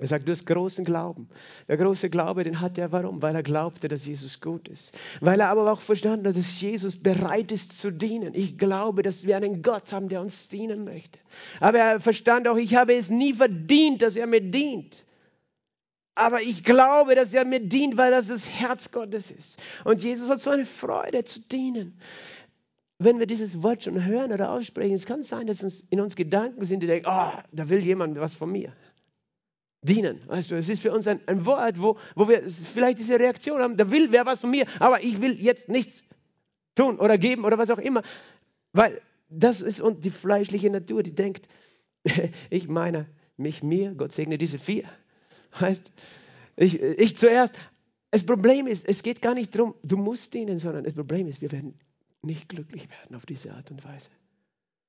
Er sagt, du hast großen Glauben. Der große Glaube, den hat er warum? Weil er glaubte, dass Jesus gut ist. Weil er aber auch verstanden hat, dass Jesus bereit ist zu dienen. Ich glaube, dass wir einen Gott haben, der uns dienen möchte. Aber er verstand auch, ich habe es nie verdient, dass er mir dient. Aber ich glaube, dass er mir dient, weil das das Herz Gottes ist. Und Jesus hat so eine Freude zu dienen. Wenn wir dieses Wort schon hören oder aussprechen, es kann sein, dass uns in uns Gedanken sind, die denken, oh, da will jemand was von mir. Dienen, weißt du, es ist für uns ein, ein Wort, wo, wo wir vielleicht diese Reaktion haben, da will wer was von mir, aber ich will jetzt nichts tun oder geben oder was auch immer. Weil das ist und die fleischliche Natur, die denkt, ich meine, mich, mir, Gott segne diese vier. Heißt, ich, ich zuerst. Das Problem ist, es geht gar nicht darum, du musst dienen, sondern das Problem ist, wir werden nicht glücklich werden auf diese Art und Weise.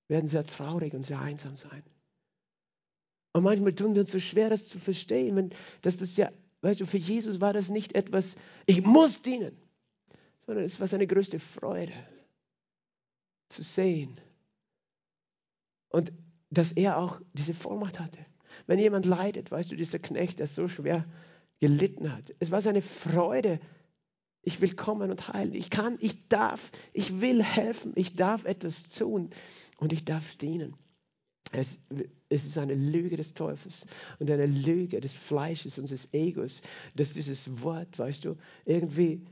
Wir werden sehr traurig und sehr einsam sein. Und manchmal tun wir uns so schwer, das zu verstehen, wenn, dass das ja, weißt du, für Jesus war das nicht etwas, ich muss dienen, sondern es war seine größte Freude zu sehen. Und dass er auch diese Vollmacht hatte. Wenn jemand leidet, weißt du, dieser Knecht, der so schwer gelitten hat, es war seine Freude. Ich will kommen und heilen. Ich kann, ich darf, ich will helfen. Ich darf etwas tun und ich darf dienen. Es, es, ist eine Lüge des Teufels und eine Lüge des Fleisches und des Egos, dass dieses Wort, weißt du, irgendwie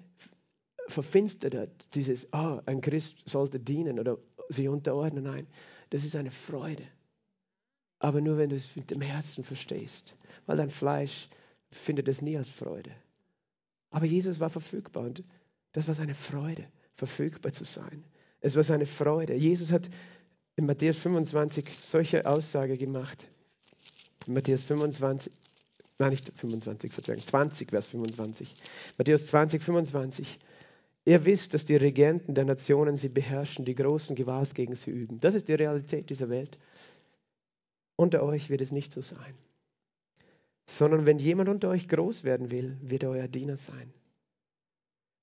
verfinstert hat. Dieses, oh, ein Christ sollte dienen oder sie unterordnen. Nein, das ist eine Freude. Aber nur wenn du es mit dem Herzen verstehst, weil dein Fleisch findet es nie als Freude. Aber Jesus war verfügbar und das war seine Freude, verfügbar zu sein. Es war seine Freude. Jesus hat in Matthäus 25 solche Aussage gemacht. In Matthäus 25, nein, nicht 25, Verzeihung, 20, Vers 25. Matthäus 20, 25. Ihr wisst, dass die Regenten der Nationen sie beherrschen, die großen Gewalt gegen sie üben. Das ist die Realität dieser Welt. Unter euch wird es nicht so sein. Sondern wenn jemand unter euch groß werden will, wird er euer Diener sein.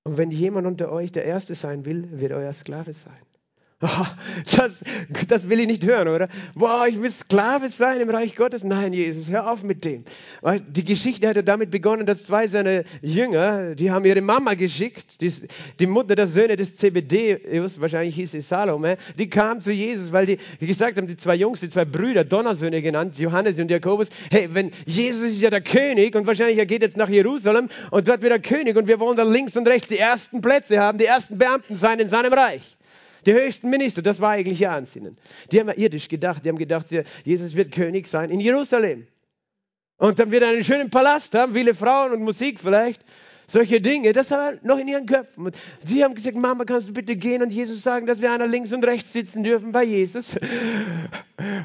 Und wenn jemand unter euch der Erste sein will, wird er euer Sklave sein. Oh, das, das will ich nicht hören, oder? Boah, ich will Sklave sein im Reich Gottes. Nein, Jesus, hör auf mit dem. Die Geschichte hat ja damit begonnen, dass zwei seiner Jünger, die haben ihre Mama geschickt, die, die Mutter der Söhne des Zebedeus, wahrscheinlich hieß sie Salome, die kam zu Jesus, weil die, die gesagt haben, die zwei Jungs, die zwei Brüder, Donnersöhne genannt, Johannes und Jakobus, hey, wenn Jesus ist ja der König und wahrscheinlich er geht jetzt nach Jerusalem und dort wird er König und wir wollen da links und rechts die ersten Plätze haben, die ersten Beamten sein in seinem Reich. Die höchsten Minister, das war eigentlich ihr Ansinnen. Die haben irdisch gedacht, die haben gedacht, Jesus wird König sein in Jerusalem. Und dann wird er einen schönen Palast haben, viele Frauen und Musik vielleicht. Solche Dinge, das war noch in ihren Köpfen. Und sie haben gesagt, Mama, kannst du bitte gehen und Jesus sagen, dass wir einer links und rechts sitzen dürfen bei Jesus?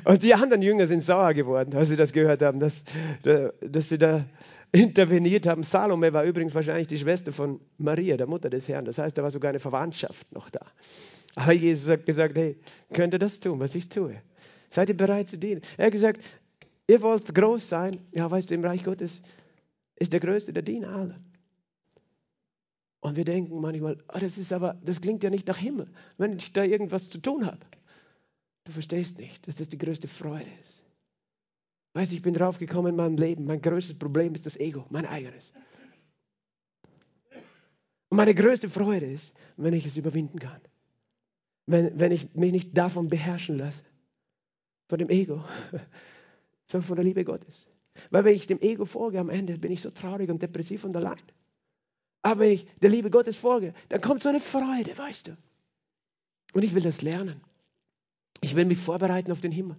Und die anderen Jünger sind sauer geworden, als sie das gehört haben, dass, dass sie da interveniert haben. Salome war übrigens wahrscheinlich die Schwester von Maria, der Mutter des Herrn. Das heißt, da war sogar eine Verwandtschaft noch da. Aber Jesus hat gesagt, hey, könnt ihr das tun, was ich tue? Seid ihr bereit zu dienen? Er hat gesagt, ihr wollt groß sein. Ja, weißt du, im Reich Gottes ist der Größte der Diener aller. Und wir denken manchmal, oh, das ist aber, das klingt ja nicht nach Himmel, wenn ich da irgendwas zu tun habe. Du verstehst nicht, dass das die größte Freude ist. Weißt du, ich bin draufgekommen in meinem Leben, mein größtes Problem ist das Ego, mein eigenes. Und meine größte Freude ist, wenn ich es überwinden kann wenn, wenn ich mich nicht davon beherrschen lasse, von dem Ego, sondern von der Liebe Gottes. Weil wenn ich dem Ego folge, am Ende bin ich so traurig und depressiv und allein. Aber wenn ich der Liebe Gottes folge, dann kommt so eine Freude, weißt du. Und ich will das lernen. Ich will mich vorbereiten auf den Himmel,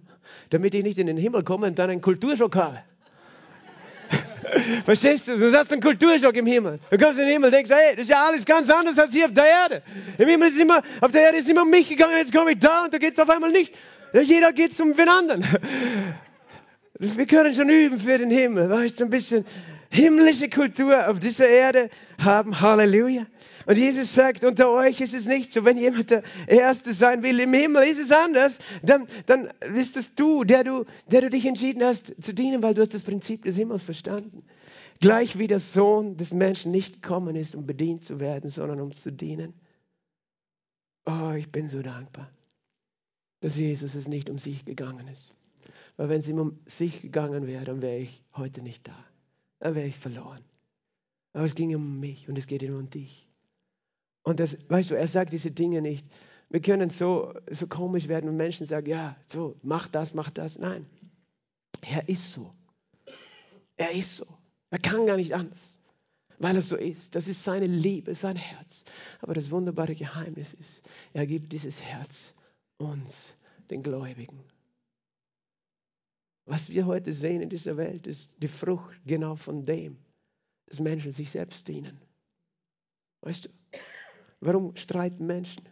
damit ich nicht in den Himmel komme und dann einen Kulturschock habe. Verstehst du? Du hast einen Kulturschock im Himmel. Du kommst in den Himmel und denkst, hey, das ist ja alles ganz anders als hier auf der Erde. Im Himmel ist immer, auf der Erde ist immer um mich gegangen, jetzt komme ich da und da geht es auf einmal nicht. Jeder geht um den anderen. Wir können schon üben für den Himmel, weißt du, ein bisschen himmlische Kultur auf dieser Erde haben. Halleluja. Und Jesus sagt, unter euch ist es nicht so, wenn jemand der Erste sein will im Himmel, ist es anders. Dann, dann bist es du der, du, der du dich entschieden hast zu dienen, weil du hast das Prinzip des Himmels verstanden. Gleich wie der Sohn des Menschen nicht gekommen ist, um bedient zu werden, sondern um zu dienen. Oh, ich bin so dankbar, dass Jesus es nicht um sich gegangen ist. Weil wenn es ihm um sich gegangen wäre, dann wäre ich heute nicht da. Dann wäre ich verloren. Aber es ging um mich und es geht ihm um dich. Und das, weißt du, er sagt diese Dinge nicht. Wir können so, so komisch werden und Menschen sagen, ja, so, mach das, mach das. Nein, er ist so. Er ist so. Er kann gar nicht anders, weil er so ist. Das ist seine Liebe, sein Herz. Aber das wunderbare Geheimnis ist, er gibt dieses Herz uns, den Gläubigen. Was wir heute sehen in dieser Welt, ist die Frucht genau von dem, dass Menschen sich selbst dienen. Weißt du? Warum streiten Menschen?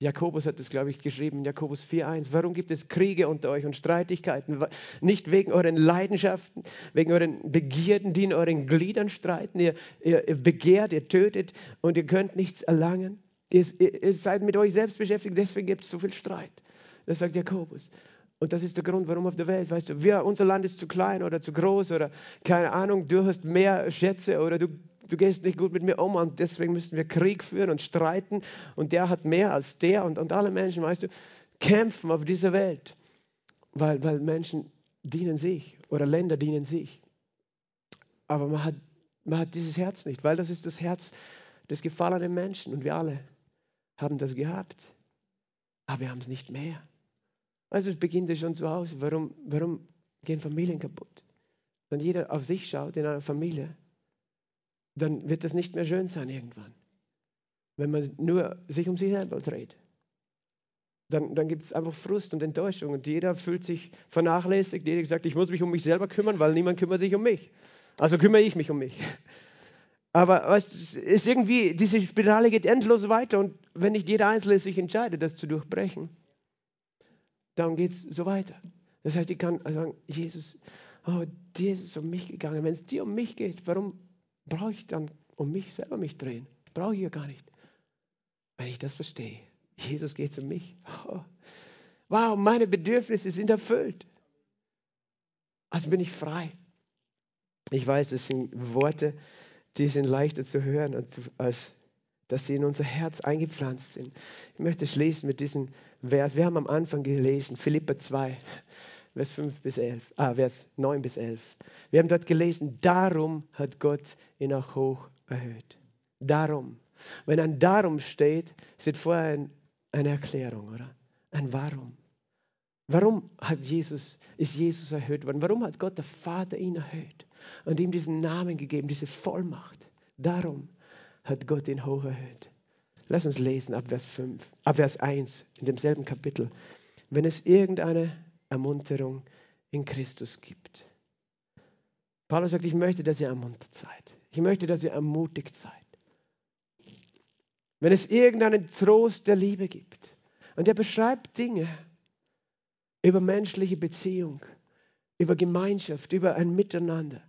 Jakobus hat es, glaube ich, geschrieben, Jakobus 4.1. Warum gibt es Kriege unter euch und Streitigkeiten? Nicht wegen euren Leidenschaften, wegen euren Begierden, die in euren Gliedern streiten. Ihr, ihr, ihr begehrt, ihr tötet und ihr könnt nichts erlangen. Ihr, ihr seid mit euch selbst beschäftigt, deswegen gibt es so viel Streit. Das sagt Jakobus. Und das ist der Grund, warum auf der Welt, weißt du, wir, unser Land ist zu klein oder zu groß oder keine Ahnung, du hast mehr Schätze oder du du gehst nicht gut mit mir um und deswegen müssen wir Krieg führen und streiten und der hat mehr als der und, und alle Menschen, weißt du, kämpfen auf dieser Welt, weil, weil Menschen dienen sich oder Länder dienen sich. Aber man hat, man hat dieses Herz nicht, weil das ist das Herz des gefallenen Menschen und wir alle haben das gehabt, aber wir haben es nicht mehr. Also es beginnt ja schon zu Hause. Warum, warum gehen Familien kaputt? Wenn jeder auf sich schaut in einer Familie, dann wird es nicht mehr schön sein irgendwann. Wenn man nur sich um sich selber dreht. dann, dann gibt es einfach Frust und Enttäuschung und jeder fühlt sich vernachlässigt. Jeder sagt, ich muss mich um mich selber kümmern, weil niemand kümmert sich um mich. Also kümmere ich mich um mich. Aber es ist irgendwie, diese Spirale geht endlos weiter und wenn nicht jeder Einzelne sich entscheidet, das zu durchbrechen, dann geht es so weiter. Das heißt, ich kann sagen, Jesus, oh, dir ist es um mich gegangen. Wenn es dir um mich geht, warum brauche ich dann um mich selber mich drehen? Brauche ich ja gar nicht. Wenn ich das verstehe, Jesus geht um mich. Oh, wow, meine Bedürfnisse sind erfüllt. Also bin ich frei. Ich weiß, es sind Worte, die sind leichter zu hören, als dass sie in unser Herz eingepflanzt sind. Ich möchte schließen mit diesem Vers. Wir haben am Anfang gelesen, Philippa 2, Vers 5 bis 11, ah, Vers 9 bis 11. Wir haben dort gelesen, darum hat Gott ihn auch hoch erhöht. Darum. Wenn ein Darum steht, steht vorher ein, eine Erklärung, oder? Ein Warum. Warum hat Jesus, ist Jesus erhöht worden? Warum hat Gott der Vater ihn erhöht und ihm diesen Namen gegeben, diese Vollmacht? Darum hat Gott ihn hoch erhöht. Lass uns lesen ab Vers 5, ab Vers 1 in demselben Kapitel. Wenn es irgendeine Ermunterung in Christus gibt. Paulus sagt, ich möchte, dass ihr ermuntert seid. Ich möchte, dass ihr ermutigt seid. Wenn es irgendeinen Trost der Liebe gibt. Und er beschreibt Dinge, über menschliche Beziehung, über Gemeinschaft, über ein Miteinander,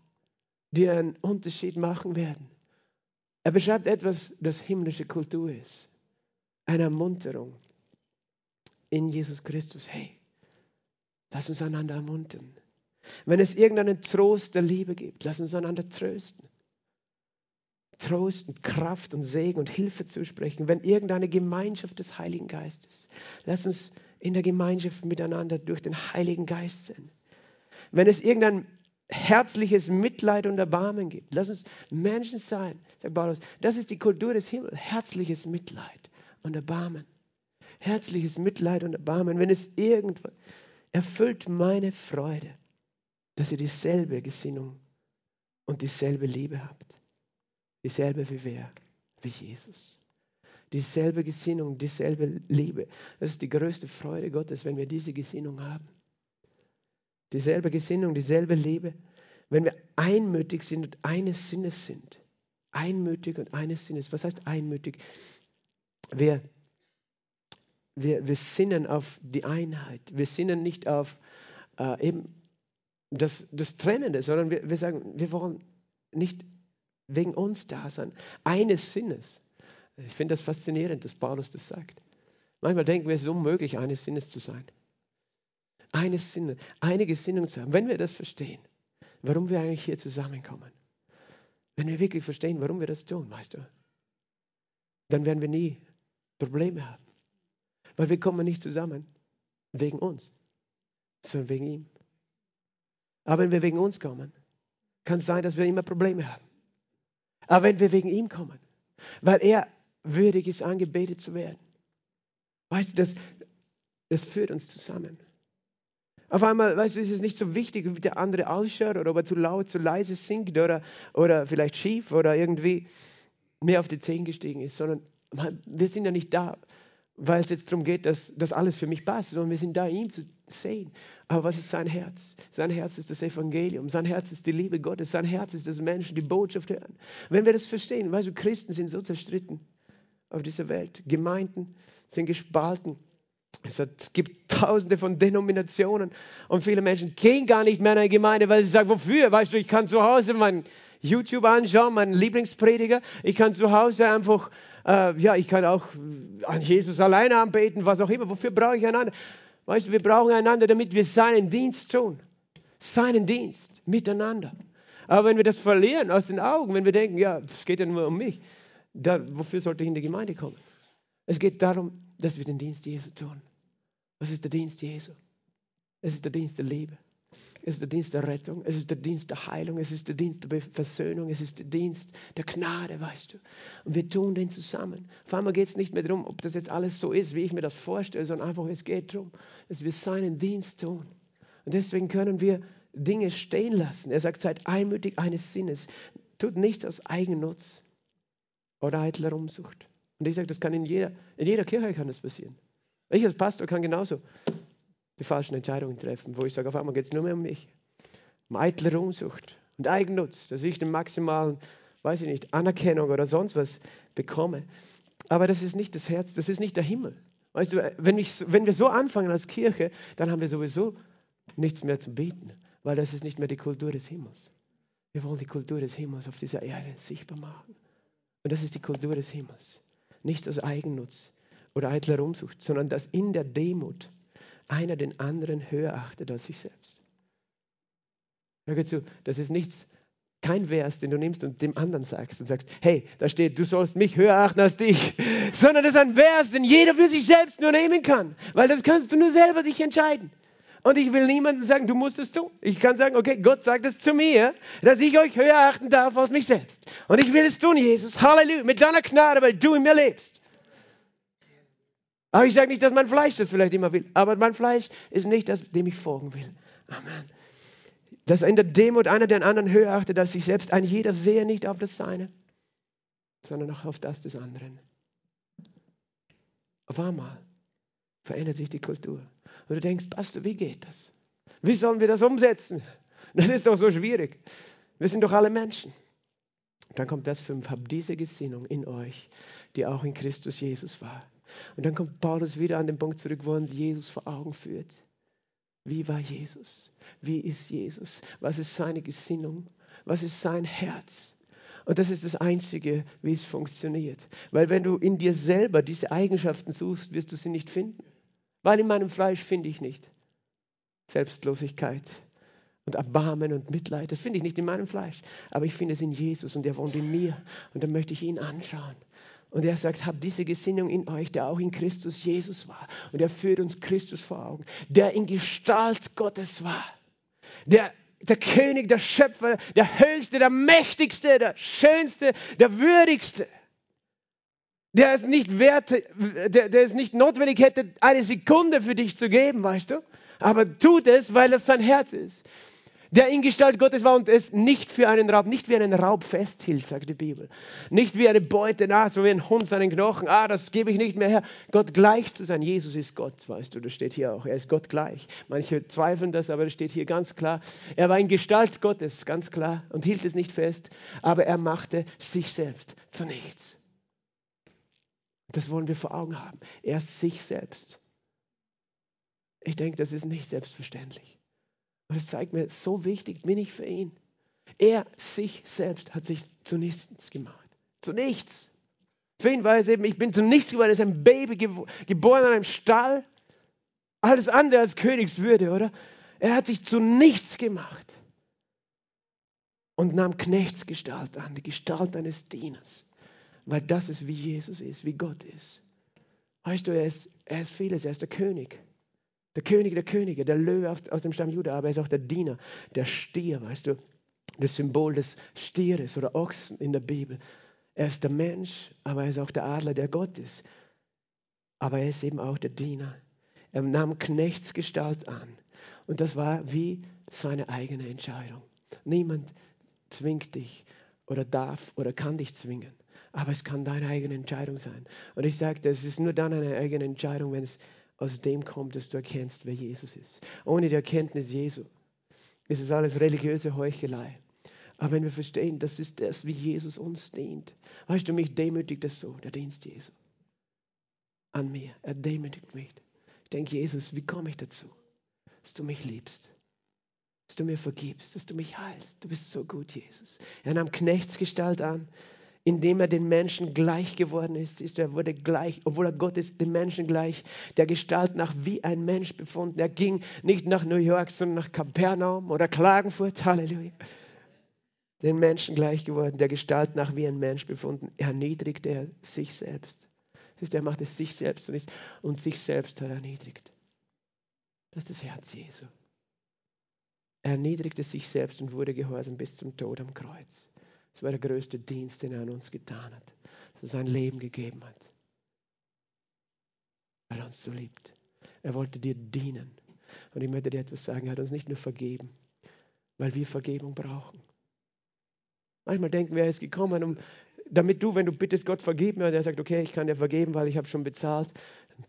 die einen Unterschied machen werden. Er beschreibt etwas, das himmlische Kultur ist. Eine Ermunterung in Jesus Christus. Hey, lass uns einander ermuntern. Wenn es irgendeinen Trost der Liebe gibt, lass uns einander trösten. Trost und Kraft und Segen und Hilfe zusprechen. Wenn irgendeine Gemeinschaft des Heiligen Geistes, lass uns in der Gemeinschaft miteinander durch den Heiligen Geist sind. Wenn es irgendein herzliches Mitleid und Erbarmen gibt, lass uns Menschen sein, sagt Paulus, das ist die Kultur des Himmels, herzliches Mitleid und Erbarmen. Herzliches Mitleid und Erbarmen, wenn es irgendwas erfüllt meine Freude, dass ihr dieselbe Gesinnung und dieselbe Liebe habt. Dieselbe wie wer? Wie Jesus dieselbe Gesinnung, dieselbe Liebe. Das ist die größte Freude Gottes, wenn wir diese Gesinnung haben. Dieselbe Gesinnung, dieselbe Liebe. Wenn wir einmütig sind und eines Sinnes sind. Einmütig und eines Sinnes. Was heißt einmütig? Wir, wir, wir sinnen auf die Einheit. Wir sinnen nicht auf äh, eben das, das Trennende, sondern wir, wir sagen, wir wollen nicht wegen uns da sein. Eines Sinnes. Ich finde das faszinierend, dass Paulus das sagt. Manchmal denken wir, es ist unmöglich, eines Sinnes zu sein. Eines Sinne, eine Gesinnung zu haben. Wenn wir das verstehen, warum wir eigentlich hier zusammenkommen, wenn wir wirklich verstehen, warum wir das tun, weißt du, dann werden wir nie Probleme haben. Weil wir kommen nicht zusammen wegen uns, sondern wegen ihm. Aber wenn wir wegen uns kommen, kann es sein, dass wir immer Probleme haben. Aber wenn wir wegen ihm kommen, weil er würdig ist, angebetet zu werden. Weißt du, das, das führt uns zusammen. Auf einmal, weißt du, ist es nicht so wichtig, wie der andere ausschaut oder ob er zu laut, zu leise singt oder, oder vielleicht schief oder irgendwie mehr auf die Zehen gestiegen ist, sondern wir sind ja nicht da, weil es jetzt darum geht, dass das alles für mich passt, sondern wir sind da, ihn zu sehen. Aber was ist sein Herz? Sein Herz ist das Evangelium, sein Herz ist die Liebe Gottes, sein Herz ist, dass Menschen die Botschaft hören. Wenn wir das verstehen, weißt du, Christen sind so zerstritten auf dieser Welt. Gemeinden sind gespalten. Es gibt tausende von Denominationen und viele Menschen gehen gar nicht mehr in eine Gemeinde, weil sie sagen, wofür? Weißt du, ich kann zu Hause mein YouTube anschauen, meinen Lieblingsprediger. Ich kann zu Hause einfach, äh, ja, ich kann auch an Jesus alleine anbeten, was auch immer. Wofür brauche ich einander? Weißt du, wir brauchen einander, damit wir seinen Dienst tun. Seinen Dienst miteinander. Aber wenn wir das verlieren aus den Augen, wenn wir denken, ja, es geht ja nur um mich, da, wofür sollte ich in die Gemeinde kommen? Es geht darum, dass wir den Dienst Jesu tun. Was ist der Dienst Jesu? Es ist der Dienst der Liebe. Es ist der Dienst der Rettung. Es ist der Dienst der Heilung. Es ist der Dienst der Versöhnung. Es ist der Dienst der Gnade, weißt du. Und wir tun den zusammen. Auf einmal geht es nicht mehr darum, ob das jetzt alles so ist, wie ich mir das vorstelle, sondern einfach, es geht darum, dass wir seinen Dienst tun. Und deswegen können wir Dinge stehen lassen. Er sagt, seid einmütig eines Sinnes. Tut nichts aus Eigennutz oder eitler Umsucht. Und ich sage, das kann in jeder, in jeder Kirche kann das passieren. Ich als Pastor kann genauso die falschen Entscheidungen treffen, wo ich sage, auf einmal geht es nur mehr um mich. Um eitle Ruhmsucht und Eigennutz, dass ich den maximalen, weiß ich nicht, Anerkennung oder sonst was bekomme. Aber das ist nicht das Herz, das ist nicht der Himmel. Weißt du, wenn, ich, wenn wir so anfangen als Kirche, dann haben wir sowieso nichts mehr zu bieten, weil das ist nicht mehr die Kultur des Himmels. Wir wollen die Kultur des Himmels auf dieser Erde sichtbar machen. Und das ist die Kultur des Himmels. Nicht aus Eigennutz oder eitler Umsucht, sondern dass in der Demut einer den anderen höher achtet als sich selbst. Hör zu, das ist nichts, kein Vers, den du nimmst und dem anderen sagst und sagst, hey, da steht, du sollst mich höher achten als dich, sondern das ist ein Vers, den jeder für sich selbst nur nehmen kann, weil das kannst du nur selber dich entscheiden. Und ich will niemandem sagen, du musst es tun. Ich kann sagen, okay, Gott sagt es zu mir, dass ich euch höher achten darf als mich selbst. Und ich will es tun, Jesus. Halleluja. Mit deiner Gnade, weil du in mir lebst. Aber ich sage nicht, dass mein Fleisch das vielleicht immer will. Aber mein Fleisch ist nicht das, dem ich folgen will. Amen. Dass in der Demut einer den anderen höher achtet als sich selbst. Ein jeder sehe nicht auf das Seine, sondern auch auf das des anderen. Auf einmal verändert sich die Kultur. Und du denkst, Pastor, wie geht das? Wie sollen wir das umsetzen? Das ist doch so schwierig. Wir sind doch alle Menschen. Dann kommt Vers 5, habt diese Gesinnung in euch, die auch in Christus Jesus war. Und dann kommt Paulus wieder an den Punkt zurück, wo uns Jesus vor Augen führt. Wie war Jesus? Wie ist Jesus? Was ist seine Gesinnung? Was ist sein Herz? Und das ist das Einzige, wie es funktioniert. Weil wenn du in dir selber diese Eigenschaften suchst, wirst du sie nicht finden. Weil in meinem Fleisch finde ich nicht Selbstlosigkeit und Erbarmen und Mitleid. Das finde ich nicht in meinem Fleisch. Aber ich finde es in Jesus und er wohnt in mir. Und dann möchte ich ihn anschauen. Und er sagt, habt diese Gesinnung in euch, der auch in Christus Jesus war. Und er führt uns Christus vor Augen, der in Gestalt Gottes war. Der, der König, der Schöpfer, der Höchste, der Mächtigste, der Schönste, der Würdigste der es nicht wert, der, der es nicht notwendig hätte, eine Sekunde für dich zu geben, weißt du? Aber tut es, weil es sein Herz ist. Der in Gestalt Gottes war und es nicht für einen Raub, nicht wie einen Raub festhielt, sagt die Bibel. Nicht wie eine Beute, na, so wie ein Hund seinen Knochen, ah, das gebe ich nicht mehr her. Gott gleich zu sein. Jesus ist Gott, weißt du, das steht hier auch. Er ist Gott gleich. Manche zweifeln das, aber das steht hier ganz klar. Er war in Gestalt Gottes, ganz klar, und hielt es nicht fest, aber er machte sich selbst zu nichts. Das wollen wir vor Augen haben. Er sich selbst. Ich denke, das ist nicht selbstverständlich. Und es zeigt mir, so wichtig bin ich für ihn. Er sich selbst hat sich zu nichts gemacht. Zu nichts. Für ihn war es eben, ich bin zu nichts geworden. Er ist ein Baby geboren in einem Stall. Alles andere als Königswürde, oder? Er hat sich zu nichts gemacht und nahm Knechtsgestalt an, die Gestalt eines Dieners. Weil das ist, wie Jesus ist, wie Gott ist. Weißt du, er ist, er ist vieles, er ist der König. Der König der Könige, der Löwe aus dem Stamm Juda, aber er ist auch der Diener, der Stier, weißt du, das Symbol des Stieres oder Ochsen in der Bibel. Er ist der Mensch, aber er ist auch der Adler, der Gott ist. Aber er ist eben auch der Diener. Er nahm Knechtsgestalt an. Und das war wie seine eigene Entscheidung. Niemand zwingt dich oder darf oder kann dich zwingen. Aber es kann deine eigene Entscheidung sein. Und ich sage, es ist nur dann eine eigene Entscheidung, wenn es aus dem kommt, dass du erkennst, wer Jesus ist. Ohne die Erkenntnis Jesu ist es alles religiöse Heuchelei. Aber wenn wir verstehen, das ist das, wie Jesus uns dient. Weißt du, mich demütigt das so, der Dienst Jesu. An mir. Er demütigt mich. Ich denke, Jesus, wie komme ich dazu? Dass du mich liebst. Dass du mir vergibst, dass du mich heilst. Du bist so gut, Jesus. Er nahm Knechtsgestalt an indem er den Menschen gleich geworden ist, ist er wurde gleich, obwohl er Gott ist, den Menschen gleich, der Gestalt nach wie ein Mensch befunden. Er ging nicht nach New York, sondern nach Kapernaum oder Klagenfurt, Halleluja. Den Menschen gleich geworden, der Gestalt nach wie ein Mensch befunden. Erniedrigte er sich selbst. Das ist, er machte sich selbst und, ist, und sich selbst hat er erniedrigt. Das ist das Herz Jesu. Er erniedrigte sich selbst und wurde gehorsam bis zum Tod am Kreuz. Das war der größte Dienst, den er an uns getan hat, dass er sein Leben gegeben hat, weil er uns so liebt. Er wollte dir dienen. Und ich möchte dir etwas sagen, er hat uns nicht nur vergeben, weil wir Vergebung brauchen. Manchmal denken wir, er ist gekommen, um damit du, wenn du bittest, Gott vergib mir, und er sagt, okay, ich kann dir vergeben, weil ich habe schon bezahlt,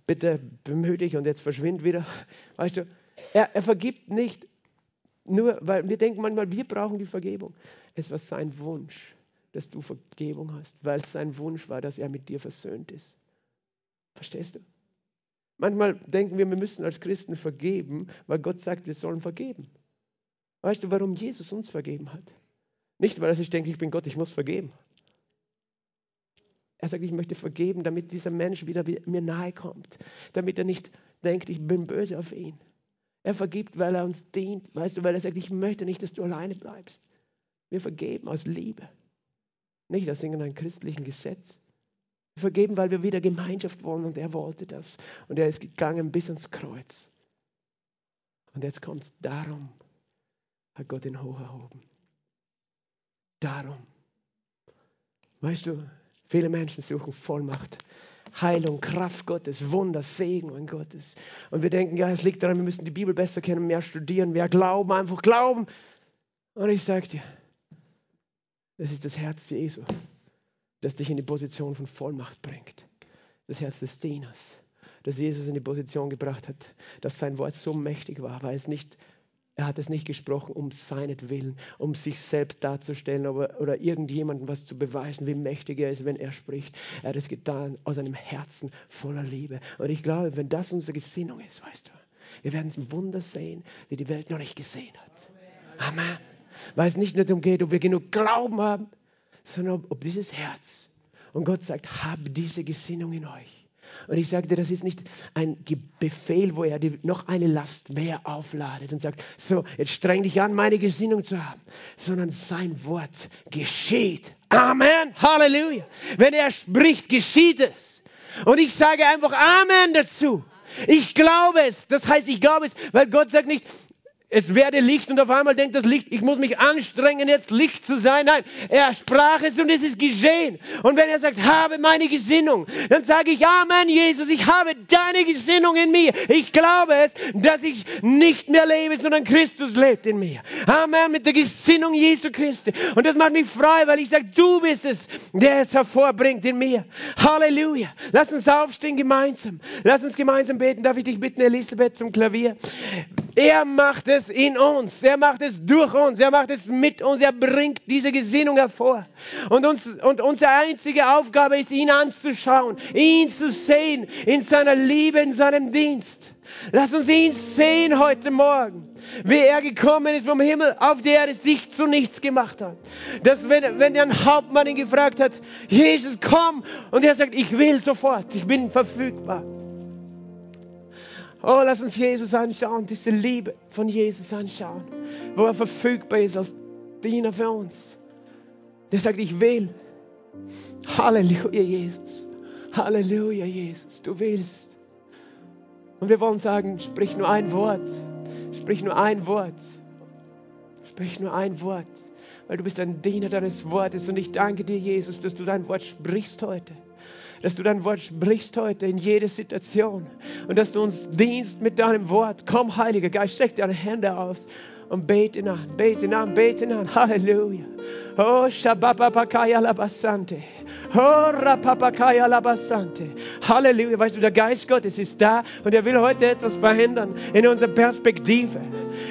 bitte bemühe dich und jetzt verschwind wieder. Weißt du, er, er vergibt nicht nur, weil wir denken manchmal, wir brauchen die Vergebung. Es war sein Wunsch, dass du Vergebung hast, weil es sein Wunsch war, dass er mit dir versöhnt ist. Verstehst du? Manchmal denken wir, wir müssen als Christen vergeben, weil Gott sagt, wir sollen vergeben. Weißt du, warum Jesus uns vergeben hat? Nicht, weil sich denkt, ich bin Gott, ich muss vergeben. Er sagt, ich möchte vergeben, damit dieser Mensch wieder mir nahe kommt. Damit er nicht denkt, ich bin böse auf ihn. Er vergibt, weil er uns dient. Weißt du, weil er sagt, ich möchte nicht, dass du alleine bleibst. Wir vergeben aus Liebe. Nicht aus irgendeinem christlichen Gesetz. Wir vergeben, weil wir wieder Gemeinschaft wollen und er wollte das. Und er ist gegangen bis ans Kreuz. Und jetzt kommt es darum, hat Gott ihn hoch erhoben. Darum. Weißt du, viele Menschen suchen Vollmacht, Heilung, Kraft Gottes, Wunder, Segen und Gottes. Und wir denken, ja, es liegt daran, wir müssen die Bibel besser kennen, mehr studieren, mehr glauben, einfach glauben. Und ich sage dir, das ist das Herz Jesu, das dich in die Position von Vollmacht bringt. Das Herz des Dieners, das Jesus in die Position gebracht hat, dass sein Wort so mächtig war, weil es nicht er hat es nicht gesprochen um seinetwillen, um sich selbst darzustellen oder, oder irgendjemandem was zu beweisen, wie mächtig er ist, wenn er spricht. Er hat es getan aus einem Herzen voller Liebe. Und ich glaube, wenn das unsere Gesinnung ist, weißt du, wir werden Wunder sehen, die die Welt noch nicht gesehen hat. Amen. Weil es nicht nur darum geht, ob wir genug Glauben haben, sondern ob, ob dieses Herz. Und Gott sagt, hab diese Gesinnung in euch. Und ich sagte, das ist nicht ein Befehl, wo er noch eine Last mehr aufladet und sagt, so, jetzt streng dich an, meine Gesinnung zu haben, sondern sein Wort geschieht. Amen. Halleluja. Wenn er spricht, geschieht es. Und ich sage einfach Amen dazu. Ich glaube es. Das heißt, ich glaube es, weil Gott sagt nicht, es werde Licht und auf einmal denkt das Licht, ich muss mich anstrengen, jetzt Licht zu sein. Nein, er sprach es und es ist geschehen. Und wenn er sagt, habe meine Gesinnung, dann sage ich, Amen, Jesus, ich habe deine Gesinnung in mir. Ich glaube es, dass ich nicht mehr lebe, sondern Christus lebt in mir. Amen, mit der Gesinnung Jesu Christi. Und das macht mich frei, weil ich sage, du bist es, der es hervorbringt in mir. Halleluja. Lass uns aufstehen gemeinsam. Lass uns gemeinsam beten. Darf ich dich bitten, Elisabeth, zum Klavier? Er macht es in uns, er macht es durch uns, er macht es mit uns, er bringt diese Gesinnung hervor. Und, uns, und unsere einzige Aufgabe ist, ihn anzuschauen, ihn zu sehen in seiner Liebe, in seinem Dienst. Lass uns ihn sehen heute Morgen, wie er gekommen ist vom Himmel, auf der er sich zu nichts gemacht hat. Dass wenn, wenn ein Hauptmann ihn gefragt hat, Jesus, komm, und er sagt, ich will sofort, ich bin verfügbar. Oh, lass uns Jesus anschauen, diese Liebe von Jesus anschauen, wo er verfügbar ist als Diener für uns. Der sagt, ich will. Halleluja, Jesus. Halleluja, Jesus. Du willst. Und wir wollen sagen, sprich nur ein Wort. Sprich nur ein Wort. Sprich nur ein Wort. Weil du bist ein Diener deines Wortes. Und ich danke dir, Jesus, dass du dein Wort sprichst heute dass du dein Wort sprichst heute in jede Situation und dass du uns dienst mit deinem Wort. Komm, Heiliger Geist, streck deine Hände aus und bete ihn an, bete ihn an, bete ihn an. Halleluja. Oh, Shabapapakaya Labasante. Oh, Rapapakaya Labasante. Halleluja. Weißt du, der Geist Gottes ist da und er will heute etwas verändern in unserer Perspektive.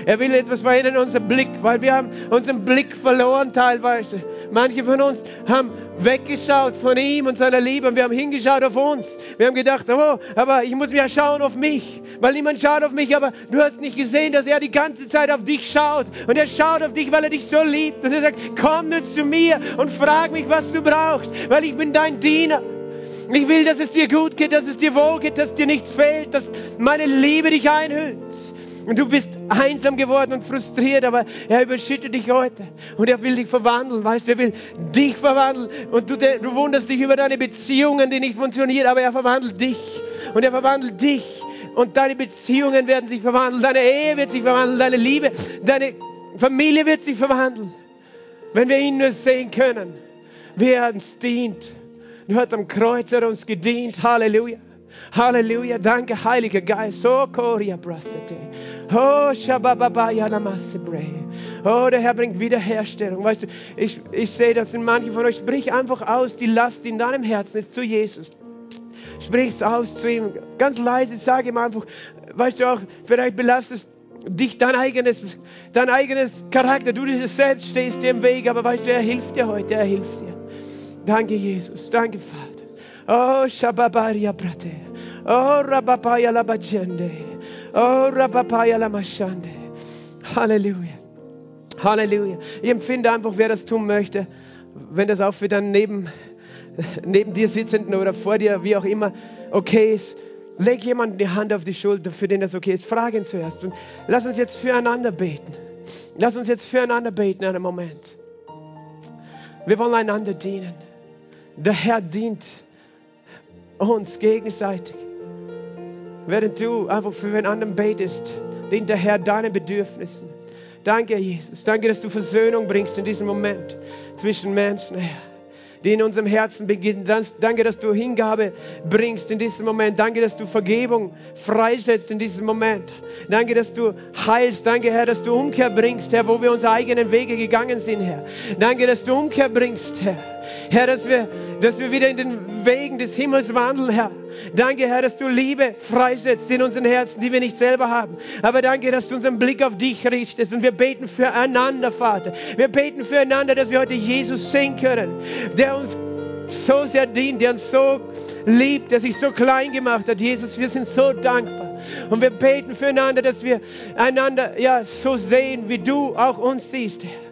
Er will etwas verändern in unserem Blick, weil wir haben unseren Blick verloren teilweise. Manche von uns haben weggeschaut von ihm und seiner Liebe und wir haben hingeschaut auf uns. Wir haben gedacht, oh, aber ich muss ja schauen auf mich, weil niemand schaut auf mich, aber du hast nicht gesehen, dass er die ganze Zeit auf dich schaut und er schaut auf dich, weil er dich so liebt und er sagt, komm nur zu mir und frag mich, was du brauchst, weil ich bin dein Diener. Ich will, dass es dir gut geht, dass es dir wohl geht, dass dir nichts fehlt, dass meine Liebe dich einhüllt. Und du bist einsam geworden und frustriert, aber er überschüttet dich heute. Und er will dich verwandeln, weißt du, er will dich verwandeln. Und du, du wunderst dich über deine Beziehungen, die nicht funktionieren, aber er verwandelt dich. Und er verwandelt dich. Und deine Beziehungen werden sich verwandeln. Deine Ehe wird sich verwandeln. Deine Liebe, deine Familie wird sich verwandeln. Wenn wir ihn nur sehen können, wie er uns dient. Du hast am Kreuz er uns gedient. Halleluja. Halleluja. Danke, Heiliger Geist. Oh, Koria Brasete. Oh. Oh, der Herr bringt Wiederherstellung. Weißt du, ich, ich sehe das in manchen von euch. Sprich einfach aus die Last, in deinem Herzen ist, zu Jesus. Sprich es aus zu ihm. Ganz leise, sage ihm einfach, weißt du auch, vielleicht belastest dich dein eigenes, dein eigenes Charakter. Du dieses Selbst stehst dir im Weg, aber weißt du, er hilft dir heute, er hilft dir. Danke, Jesus. Danke, Vater. Oh, Shababaria Brate. Oh, Rabapaya Labajende. Oh, Rabapaya Lamashande. Halleluja. Halleluja. Ich empfinde einfach, wer das tun möchte, wenn das auch für dann neben, neben dir sitzenden oder vor dir, wie auch immer, okay ist. Leg jemanden die Hand auf die Schulter, für den das okay ist. Frag ihn zuerst und lass uns jetzt füreinander beten. Lass uns jetzt füreinander beten in einem Moment. Wir wollen einander dienen. Der Herr dient uns gegenseitig. Während du einfach für einen anderen betest, dient der Herr deinen Bedürfnissen. Danke, Jesus. Danke, dass du Versöhnung bringst in diesem Moment zwischen Menschen, Herr, die in unserem Herzen beginnen. Danke, dass du Hingabe bringst in diesem Moment. Danke, dass du Vergebung freisetzt in diesem Moment. Danke, dass du heilst. Danke, Herr, dass du Umkehr bringst, Herr, wo wir unsere eigenen Wege gegangen sind, Herr. Danke, dass du Umkehr bringst, Herr. Herr, dass wir, dass wir wieder in den Wegen des Himmels wandeln, Herr. Danke, Herr, dass du Liebe freisetzt in unseren Herzen, die wir nicht selber haben. Aber danke, dass du unseren Blick auf dich richtest und wir beten füreinander, Vater. Wir beten füreinander, dass wir heute Jesus sehen können, der uns so sehr dient, der uns so liebt, der sich so klein gemacht hat. Jesus, wir sind so dankbar. Und wir beten füreinander, dass wir einander ja so sehen, wie du auch uns siehst, Herr.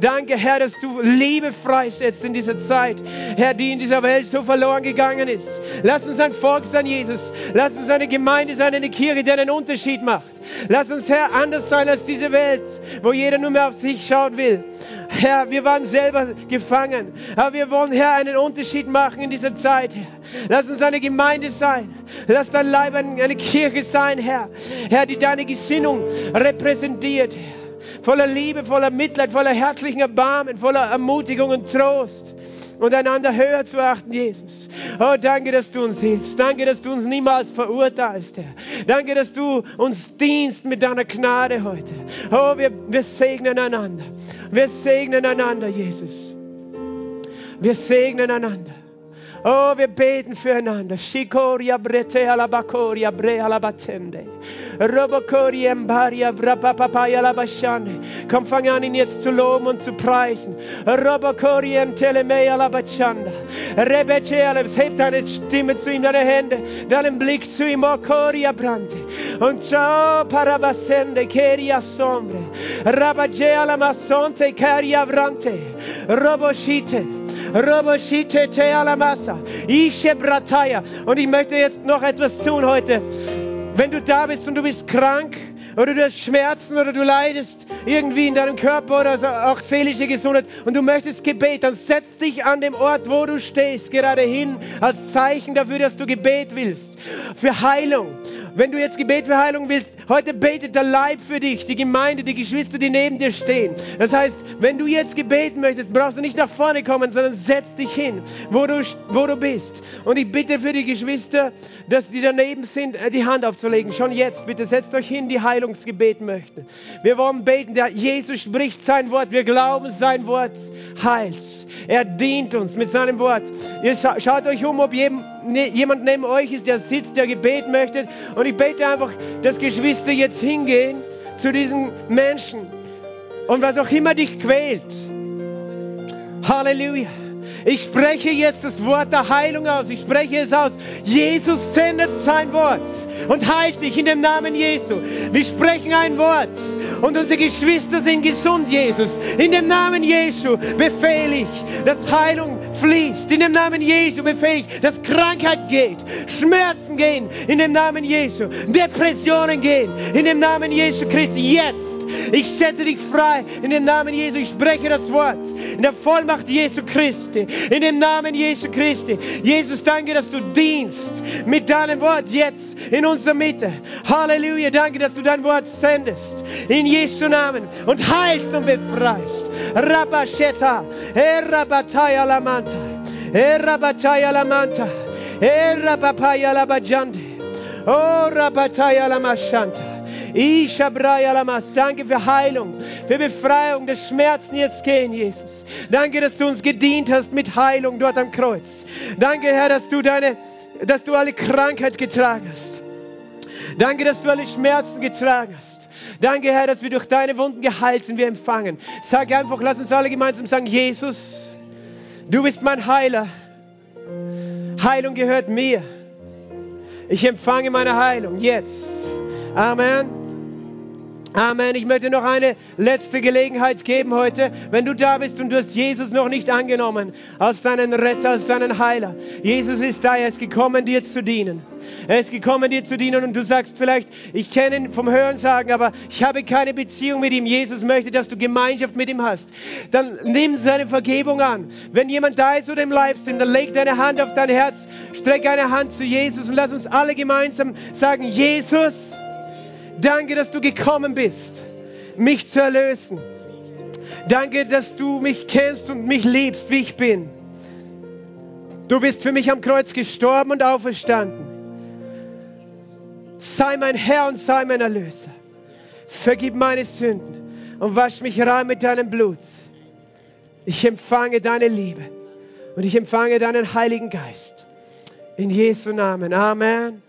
Danke, Herr, dass du Liebe freisetzt in dieser Zeit, Herr, die in dieser Welt so verloren gegangen ist. Lass uns ein Volk sein, Jesus. Lass uns eine Gemeinde sein, eine Kirche, die einen Unterschied macht. Lass uns, Herr, anders sein als diese Welt, wo jeder nur mehr auf sich schauen will. Herr, wir waren selber gefangen, aber wir wollen, Herr, einen Unterschied machen in dieser Zeit. Lass uns eine Gemeinde sein. Lass dein Leib eine Kirche sein, Herr. Herr, die deine Gesinnung repräsentiert, Herr voller Liebe, voller Mitleid, voller herzlichen Erbarmen, voller Ermutigung und Trost und einander höher zu achten, Jesus. Oh, danke, dass du uns hilfst. Danke, dass du uns niemals verurteilst, Herr. Danke, dass du uns dienst mit deiner Gnade heute. Oh, wir, wir segnen einander. Wir segnen einander, Jesus. Wir segnen einander. Oh, wir beten füreinander. Shikoria brete alabakoria bre alabatende. Komm, fang an, ihn jetzt zu loben und zu preisen. Heb deine Stimme zu ihm, deine Hände, deinen Blick zu ihm. Brante. Und ciao parabasende keria sombre. Rabaje alamasonte caria vrante. Roboshite. Und ich möchte jetzt noch etwas tun heute. Wenn du da bist und du bist krank oder du hast Schmerzen oder du leidest irgendwie in deinem Körper oder auch seelische Gesundheit und du möchtest Gebet, dann setz dich an dem Ort, wo du stehst, gerade hin als Zeichen dafür, dass du Gebet willst. Für Heilung. Wenn du jetzt Gebet für Heilung willst, heute betet der Leib für dich, die Gemeinde, die Geschwister, die neben dir stehen. Das heißt, wenn du jetzt gebeten möchtest, brauchst du nicht nach vorne kommen, sondern setz dich hin, wo du, wo du bist. Und ich bitte für die Geschwister, dass die daneben sind, äh, die Hand aufzulegen. Schon jetzt, bitte setzt euch hin, die Heilungsgebet möchten. Wir wollen beten, der Jesus spricht sein Wort. Wir glauben, sein Wort heilt. Er dient uns mit seinem Wort. Ihr schaut euch um, ob ne, jemand neben euch ist, der sitzt, der Gebet möchte. Und ich bete einfach, dass Geschwister jetzt hingehen zu diesen Menschen. Und was auch immer dich quält. Halleluja. Ich spreche jetzt das Wort der Heilung aus. Ich spreche es aus. Jesus sendet sein Wort und heilt dich in dem Namen Jesu. Wir sprechen ein Wort und unsere Geschwister sind gesund, Jesus. In dem Namen Jesu befehle ich, dass Heilung fließt. In dem Namen Jesu befehle ich, dass Krankheit geht, Schmerzen gehen. In dem Namen Jesu. Depressionen gehen. In dem Namen Jesu Christi. Jetzt. Ich setze dich frei in dem Namen Jesu. Ich spreche das Wort in der Vollmacht Jesu Christi. In dem Namen Jesu Christi. Jesus, danke, dass du dienst mit deinem Wort jetzt in unserer Mitte. Halleluja. Danke, dass du dein Wort sendest. In Jesu Namen. Und heilst und befreist. Rabasheta. Erabataya lamanta. Erabataya lamanta. Erabapaya labajante. Oh, Rabataya lamashanta. Ishabraya lamas. Danke für Heilung für Befreiung, dass Schmerzen jetzt gehen, Jesus. Danke, dass du uns gedient hast mit Heilung dort am Kreuz. Danke, Herr, dass du deine, dass du alle Krankheit getragen hast. Danke, dass du alle Schmerzen getragen hast. Danke, Herr, dass wir durch deine Wunden geheilt sind, wir empfangen. Sag einfach, lass uns alle gemeinsam sagen, Jesus, du bist mein Heiler. Heilung gehört mir. Ich empfange meine Heilung jetzt. Amen. Amen. Ich möchte noch eine letzte Gelegenheit geben heute. Wenn du da bist und du hast Jesus noch nicht angenommen als deinen Retter, als deinen Heiler. Jesus ist da, er ist gekommen, dir zu dienen. Er ist gekommen, dir zu dienen und du sagst vielleicht, ich kenne ihn vom Hören sagen, aber ich habe keine Beziehung mit ihm. Jesus möchte, dass du Gemeinschaft mit ihm hast. Dann nimm seine Vergebung an. Wenn jemand da ist oder im Livestream, dann leg deine Hand auf dein Herz, streck eine Hand zu Jesus und lass uns alle gemeinsam sagen, Jesus, danke, dass du gekommen bist, mich zu erlösen. Danke, dass du mich kennst und mich liebst, wie ich bin. Du bist für mich am Kreuz gestorben und auferstanden. Sei mein Herr und sei mein Erlöser. Vergib meine Sünden und wasch mich rein mit deinem Blut. Ich empfange deine Liebe und ich empfange deinen Heiligen Geist. In Jesu Namen. Amen.